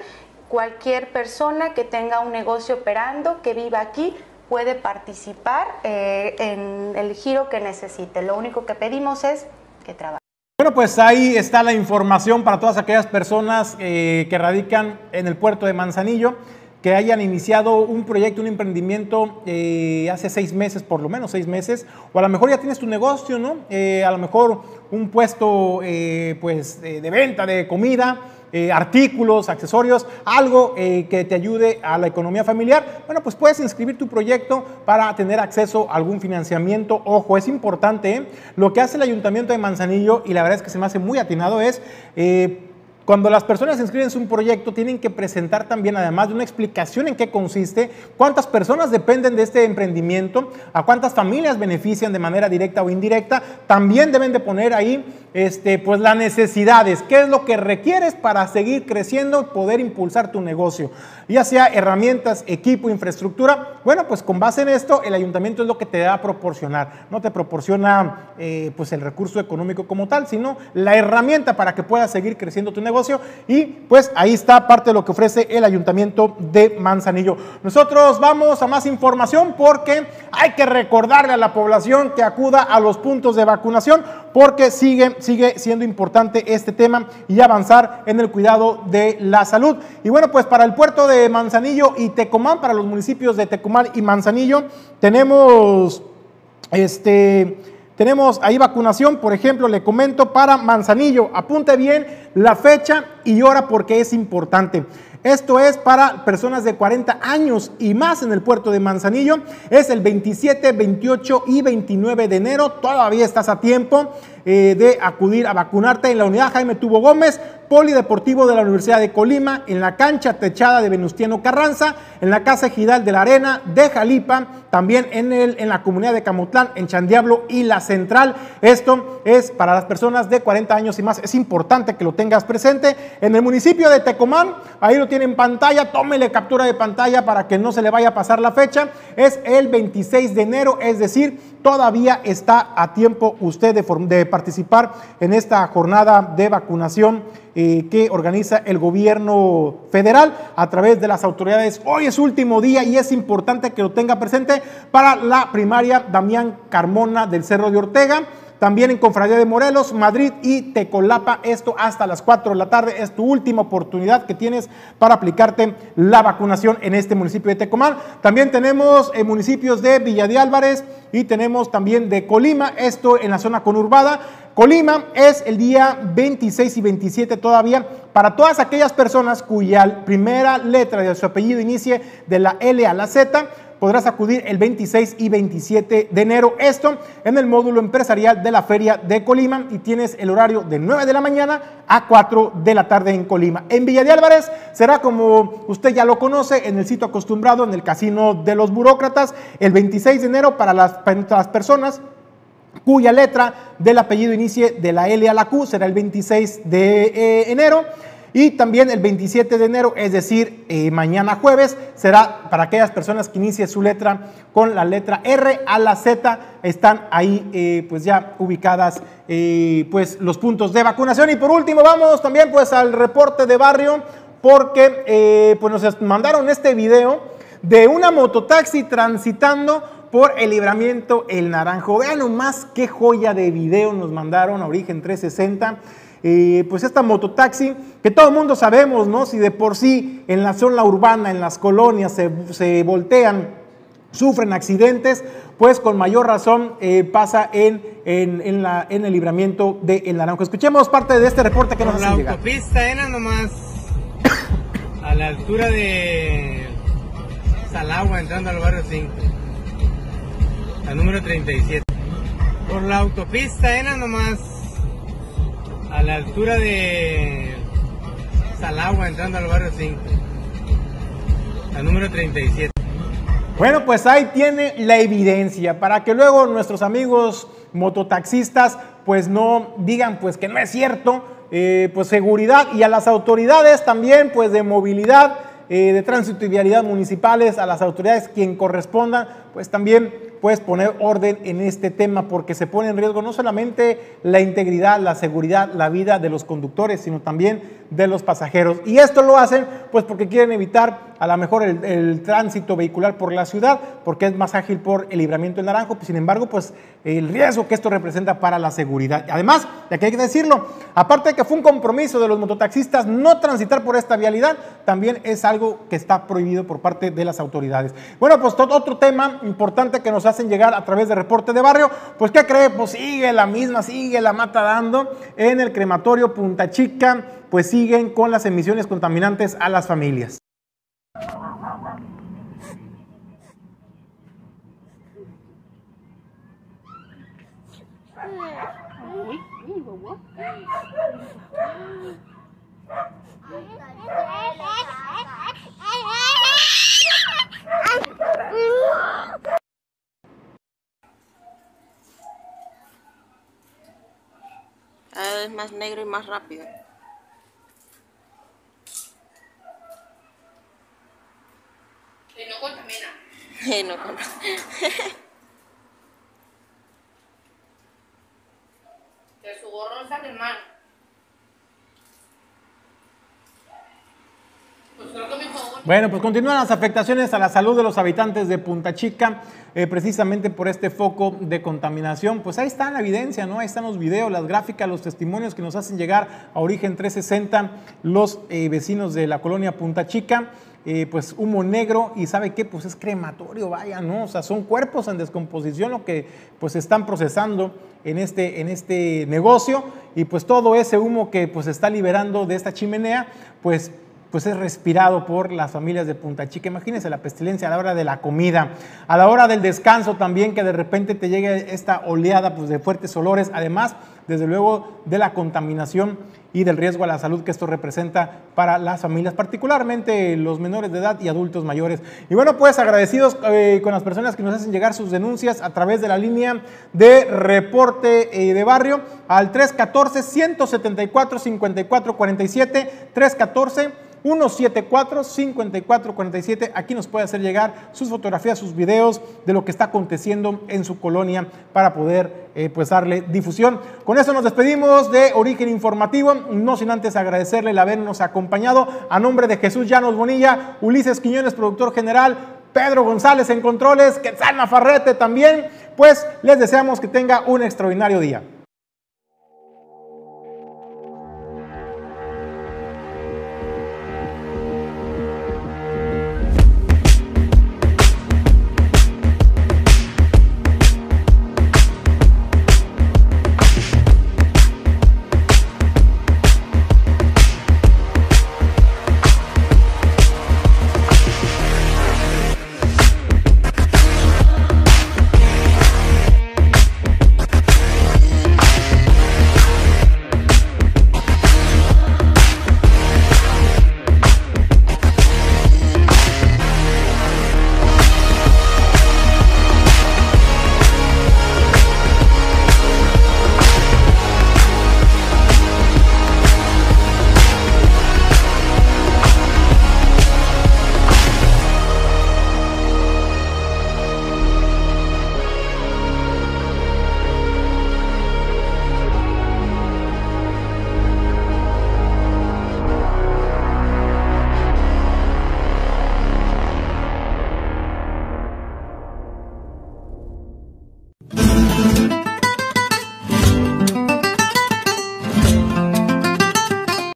cualquier persona que tenga un negocio operando, que viva aquí, puede participar eh, en el giro que necesite. Lo único que pedimos es que trabaje. Bueno, pues ahí está la información para todas aquellas personas eh, que radican en el puerto de Manzanillo, que hayan iniciado un proyecto, un emprendimiento eh, hace seis meses, por lo menos seis meses, o a lo mejor ya tienes tu negocio, ¿no? a lo mejor un puesto pues, de venta de comida, eh, artículos, accesorios, algo eh, que te ayude a la economía familiar, bueno, pues puedes inscribir tu proyecto para tener acceso a algún financiamiento. Ojo, es importante, ¿eh? lo que hace el Ayuntamiento de Manzanillo, y la verdad es que se me hace muy atinado, es cuando las personas inscriben su proyecto, tienen que presentar también, además de una explicación en qué consiste, cuántas personas dependen de este emprendimiento, a cuántas familias benefician de manera directa o indirecta. También deben de poner ahí este, pues las necesidades, qué es lo que requieres para seguir creciendo poder impulsar tu negocio, ya sea herramientas, equipo, infraestructura. Bueno, pues con base en esto, el ayuntamiento es lo que te va a proporcionar. No te proporciona eh, pues el recurso económico como tal, sino la herramienta para que puedas seguir creciendo tu negocio y pues ahí está parte de lo que ofrece el ayuntamiento de Manzanillo. Nosotros vamos a más información porque hay que recordarle a la población que acuda a los puntos de vacunación porque sigue, sigue siendo importante este tema y avanzar en el cuidado de la salud. Y bueno, pues para el puerto de Manzanillo y Tecomán, para los municipios de Tecomán y Manzanillo, tenemos este tenemos ahí vacunación, por ejemplo, le comento para Manzanillo. Apunte bien la fecha y hora porque es importante. Esto es para personas de 40 años y más en el puerto de Manzanillo. Es el 27, 28 y 29 de enero. Todavía estás a tiempo. Eh, de acudir a vacunarte en la unidad Jaime Tubo Gómez, Polideportivo de la Universidad de Colima, en la cancha techada de Venustiano Carranza, en la Casa Ejidal de la Arena de Jalipa, también en, el, en la comunidad de Camutlán, en Chandiablo y la Central. Esto es para las personas de 40 años y más. Es importante que lo tengas presente. En el municipio de Tecomán, ahí lo tienen en pantalla, tómele captura de pantalla para que no se le vaya a pasar la fecha. Es el 26 de enero, es decir, todavía está a tiempo usted de, de participar en esta jornada de vacunación eh, que organiza el gobierno federal a través de las autoridades. Hoy es último día y es importante que lo tenga presente para la primaria Damián Carmona del Cerro de Ortega. También en Confradía de Morelos, Madrid y Tecolapa, esto hasta las 4 de la tarde. Es tu última oportunidad que tienes para aplicarte la vacunación en este municipio de Tecomán. También tenemos en municipios de Villa de Álvarez y tenemos también de Colima, esto en la zona conurbada. Colima es el día 26 y 27 todavía para todas aquellas personas cuya primera letra de su apellido inicie de la L a la Z podrás acudir el 26 y 27 de enero. Esto en el módulo empresarial de la Feria de Colima y tienes el horario de 9 de la mañana a 4 de la tarde en Colima. En Villa de Álvarez será como usted ya lo conoce en el sitio acostumbrado en el Casino de los Burócratas el 26 de enero para las, las personas cuya letra del apellido inicie de la L a la Q será el 26 de eh, enero. Y también el 27 de enero, es decir, eh, mañana jueves, será para aquellas personas que inicien su letra con la letra R a la Z. Están ahí eh, pues ya ubicadas eh, pues los puntos de vacunación. Y por último, vamos también pues al reporte de barrio porque pues nos mandaron este video de una mototaxi transitando por el libramiento El Naranjo. Vean nomás qué joya de video nos mandaron a Origen 360 pues esta mototaxi, que todo el mundo sabemos, ¿no? Si de por sí en la zona urbana, en las colonias se, voltean, sufren accidentes, pues con mayor razón eh, pasa en, en, la, en, el libramiento de El Naranjo. Escuchemos parte de este reporte que nos hacen llegar. La autopista era nomás a la altura de Salagua, entrando al barrio 5, al número 37. Por la autopista era nomás a la altura de Salagua, entrando al barrio 5, al número 37. Bueno, pues ahí tiene la evidencia para que luego nuestros amigos mototaxistas pues no digan pues que no es cierto, eh, pues seguridad y a las autoridades también pues de movilidad, eh, de tránsito y vialidad municipales, a las autoridades quien correspondan, pues también puedes poner orden en este tema porque se pone en riesgo no solamente la integridad, la seguridad, la vida de los conductores, sino también de los pasajeros. Y esto lo hacen pues porque quieren evitar a lo mejor el, tránsito vehicular por la ciudad, porque es más ágil por el libramiento del naranjo, pues, sin embargo, pues el riesgo que esto representa para la seguridad. Además, ya que hay que decirlo, aparte de que fue un compromiso de los mototaxistas no transitar por esta vialidad, también es algo que está prohibido por parte de las autoridades. Bueno, pues otro tema importante que nos hacen llegar a través de reporte de barrio, pues ¿qué cree? Pues sigue la misma, sigue la mata dando en el crematorio Punta Chica, pues siguen con las emisiones contaminantes a las familias. Vez más negro y más rápido. Que no contamina. Que no contamina. que su gorro es alemán. Pues creo que mi bueno, pues continúan las afectaciones a la salud de los habitantes de Punta Chica, eh, precisamente por este foco de contaminación. Pues ahí está la evidencia, ¿no? Ahí están los videos, las gráficas, los testimonios que nos hacen llegar a Origen 360 los eh, vecinos de la colonia Punta Chica. Eh, pues humo negro y sabe qué, pues es crematorio, vaya, ¿no? O sea, son cuerpos en descomposición lo que pues están procesando en este, en este negocio y pues todo ese humo que pues está liberando de esta chimenea, pues pues es respirado por las familias de Punta Chica. Imagínense la pestilencia a la hora de la comida, a la hora del descanso también, que de repente te llegue esta oleada pues, de fuertes olores, además, desde luego, de la contaminación y del riesgo a la salud que esto representa para las familias, particularmente los menores de edad y adultos mayores. Y bueno, pues agradecidos eh, con las personas que nos hacen llegar sus denuncias a través de la línea de reporte eh, de barrio al 314-174-5447, 314 174-5447. Aquí nos puede hacer llegar sus fotografías, sus videos de lo que está aconteciendo en su colonia para poder eh, pues darle difusión. Con eso nos despedimos de Origen Informativo, no sin antes agradecerle el habernos acompañado. A nombre de Jesús Llanos Bonilla, Ulises Quiñones, productor general, Pedro González en controles, Quetzal Farrete también, pues les deseamos que tenga un extraordinario día.